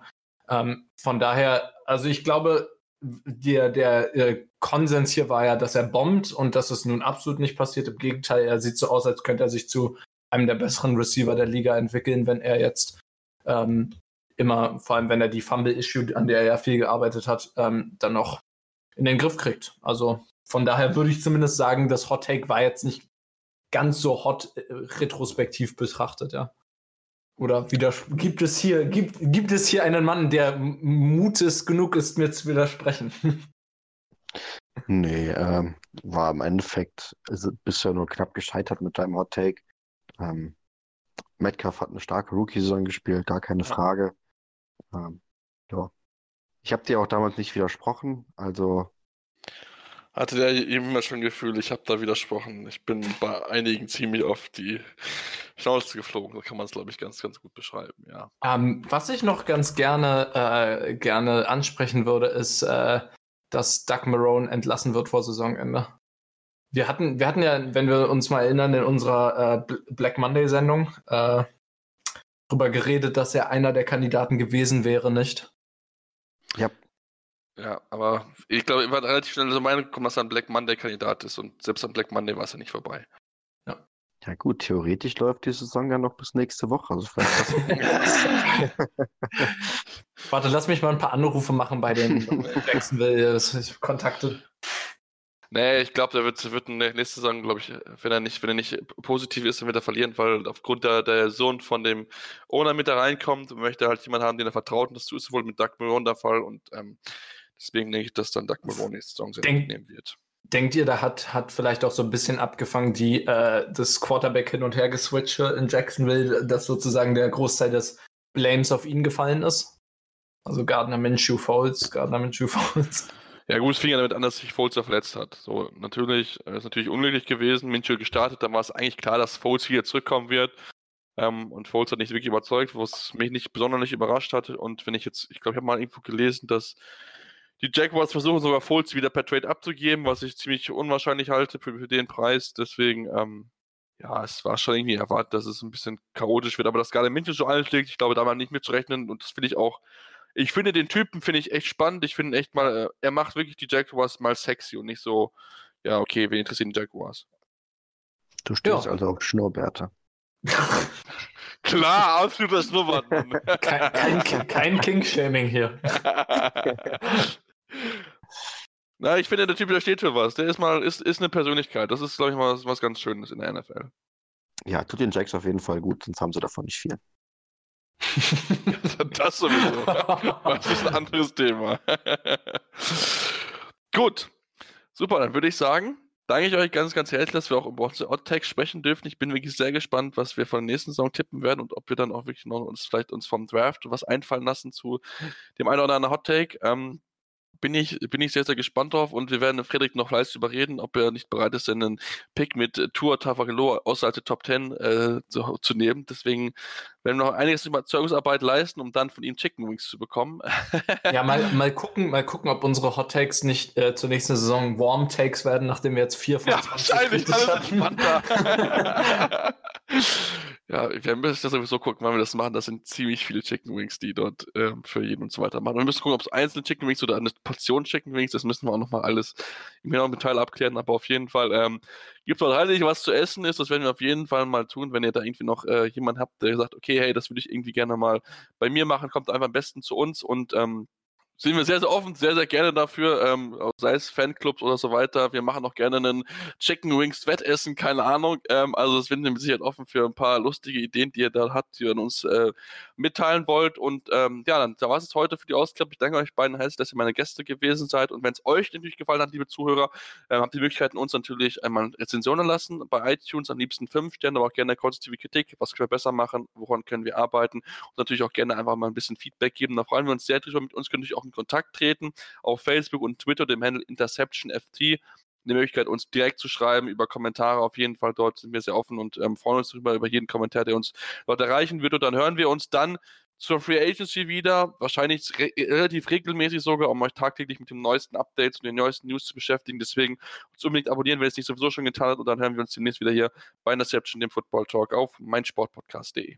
Ähm, von daher, also ich glaube, der, der äh, Konsens hier war ja, dass er bombt und dass es nun absolut nicht passiert. Im Gegenteil, er sieht so aus, als könnte er sich zu einem der besseren Receiver der Liga entwickeln, wenn er jetzt ähm, immer, vor allem wenn er die Fumble-Issue, an der er ja viel gearbeitet hat, ähm, dann noch in den Griff kriegt. Also von daher würde ich zumindest sagen, das Hot Take war jetzt nicht ganz so hot äh, retrospektiv betrachtet, ja. Oder gibt es hier, gibt, gibt es hier einen Mann, der mutes genug ist, mir zu widersprechen? <laughs> Nee, ähm, war im Endeffekt also bisher nur knapp gescheitert mit deinem Hot Take. Ähm, Metcalf hat eine starke Rookie-Saison gespielt, gar keine Frage. Ähm, ja. Ich habe dir auch damals nicht widersprochen, also hatte der immer schon Gefühl, ich habe da widersprochen. Ich bin bei einigen ziemlich auf die Schnauze geflogen. So kann man es, glaube ich, ganz, ganz gut beschreiben, ja. Ähm, was ich noch ganz gerne, äh, gerne ansprechen würde, ist, äh, dass Doug Marone entlassen wird vor Saisonende. Wir hatten, wir hatten ja, wenn wir uns mal erinnern, in unserer äh, Black Monday-Sendung äh, darüber geredet, dass er einer der Kandidaten gewesen wäre, nicht? Ja, ja, aber ich glaube, ich war relativ schnell so Meinung gekommen, dass er ein Black Monday-Kandidat ist und selbst am Black Monday war es ja nicht vorbei. Ja. Ja gut, theoretisch läuft die Saison ja noch bis nächste Woche. Also vielleicht <laughs> <laughs> Warte, lass mich mal ein paar Anrufe machen bei den Jacksonville Kontakte. Nee, ich glaube, der wird, wird nächste Saison, glaube ich, wenn er nicht, wenn er nicht positiv ist, dann wird er verlieren, weil aufgrund der, der Sohn von dem Owner mit da reinkommt, möchte er halt jemanden haben, den er vertraut. Und das ist wohl mit Doug Marone der Fall. Und ähm, Deswegen denke ich, dass dann Doug nächste Saison sehr Denk, nehmen wird. Denkt ihr, da hat, hat vielleicht auch so ein bisschen abgefangen, die, äh, das Quarterback hin und her geswitcht in Jacksonville, dass sozusagen der Großteil des Blames auf ihn gefallen ist? Also Gardner Minshew Foles, Gardner Minshew <laughs> Foles. Ja, gut, es fing ja damit an, dass sich Foles ja verletzt hat. So, natürlich, er ist natürlich unglücklich gewesen. Minshew gestartet, dann war es eigentlich klar, dass Foles wieder zurückkommen wird. Ähm, und Foles hat nicht wirklich überzeugt, was mich nicht besonders überrascht hat. Und wenn ich jetzt, ich glaube, ich habe mal irgendwo gelesen, dass die Jaguars versuchen sogar Fultz wieder per Trade abzugeben, was ich ziemlich unwahrscheinlich halte für, für den Preis. Deswegen, ähm, ja, es war schon irgendwie erwartet, dass es ein bisschen chaotisch wird, aber dass Garde München so einschlägt, ich glaube, da war nicht mit zu rechnen und das finde ich auch. Ich finde den Typen, finde ich echt spannend. Ich finde echt mal, äh, er macht wirklich die Jaguars mal sexy und nicht so, ja, okay, wen interessieren die Jaguars? Du stehst ja. also auf Schnurrbärte. <laughs> Klar, absoluter Schnurrbart. kein, kein, kein King-Shaming hier. <laughs> Na, ich finde, der Typ, der steht für was. Der ist mal, ist, ist eine Persönlichkeit. Das ist, glaube ich, mal was, was ganz Schönes in der NFL. Ja, tut den Jacks auf jeden Fall gut, sonst haben sie davon nicht viel. <laughs> das sowieso. Das ist ein anderes Thema. <laughs> gut. Super, dann würde ich sagen, danke ich euch ganz, ganz herzlich, dass wir auch über unsere Odd-Tags sprechen dürfen. Ich bin wirklich sehr gespannt, was wir von der nächsten Saison tippen werden und ob wir dann auch wirklich noch uns vielleicht uns vom Draft was einfallen lassen zu dem einen oder anderen Hot-Take. Ähm, bin ich, bin ich sehr, sehr gespannt drauf und wir werden Frederik noch leicht überreden, ob er nicht bereit ist, einen Pick mit Tour Tavagelo außerhalb der Top 10 äh, zu, zu, nehmen. Deswegen werden wir noch einiges Überzeugungsarbeit leisten, um dann von ihm Chicken Wings zu bekommen. ja, mal, <laughs> mal gucken, mal gucken, ob unsere Hot Takes nicht äh, zur nächsten Saison Warm Takes werden, nachdem wir jetzt vier von ja, 20 wahrscheinlich, alles entspannter. <laughs> Ja, wir müssen das sowieso gucken, wann wir das machen. Das sind ziemlich viele Chicken Wings, die dort ähm, für jeden und so weiter machen. wir müssen gucken, ob es einzelne Chicken Wings oder eine Portion Chicken Wings, das müssen wir auch nochmal alles im genauen Detail abklären. Aber auf jeden Fall ähm, gibt dort heilig was zu essen ist. Das werden wir auf jeden Fall mal tun. Wenn ihr da irgendwie noch äh, jemanden habt, der sagt, okay, hey, das würde ich irgendwie gerne mal bei mir machen, kommt einfach am besten zu uns und ähm, sind wir sehr, sehr offen, sehr, sehr gerne dafür, ähm, sei es Fanclubs oder so weiter. Wir machen auch gerne einen Chicken Wings Wettessen, keine Ahnung. Ähm, also es sind wir Sicherheit offen für ein paar lustige Ideen, die ihr da habt, die ihr uns äh, mitteilen wollt. Und ähm, ja, dann da war es heute für die Ausgabe. Ich danke euch beiden herzlich, dass ihr meine Gäste gewesen seid. Und wenn es euch natürlich gefallen hat, liebe Zuhörer, äh, habt die Möglichkeit, uns natürlich einmal Rezensionen lassen bei iTunes, am liebsten fünf Sterne, aber auch gerne konstruktive Kritik. Was können wir besser machen? Woran können wir arbeiten? Und natürlich auch gerne einfach mal ein bisschen Feedback geben. Da freuen wir uns sehr drüber. Mit uns könnt ihr auch in Kontakt treten auf Facebook und Twitter, dem Handle InterceptionFT die Möglichkeit, uns direkt zu schreiben über Kommentare. Auf jeden Fall dort sind wir sehr offen und ähm, freuen uns darüber, über jeden Kommentar, der uns dort erreichen wird. Und dann hören wir uns dann zur Free Agency wieder, wahrscheinlich re relativ regelmäßig sogar, um euch tagtäglich mit den neuesten Updates und den neuesten News zu beschäftigen. Deswegen uns unbedingt abonnieren, wenn ihr es nicht sowieso schon getan habt. Und dann hören wir uns demnächst wieder hier bei Interception, dem Football Talk auf meinsportpodcast.de.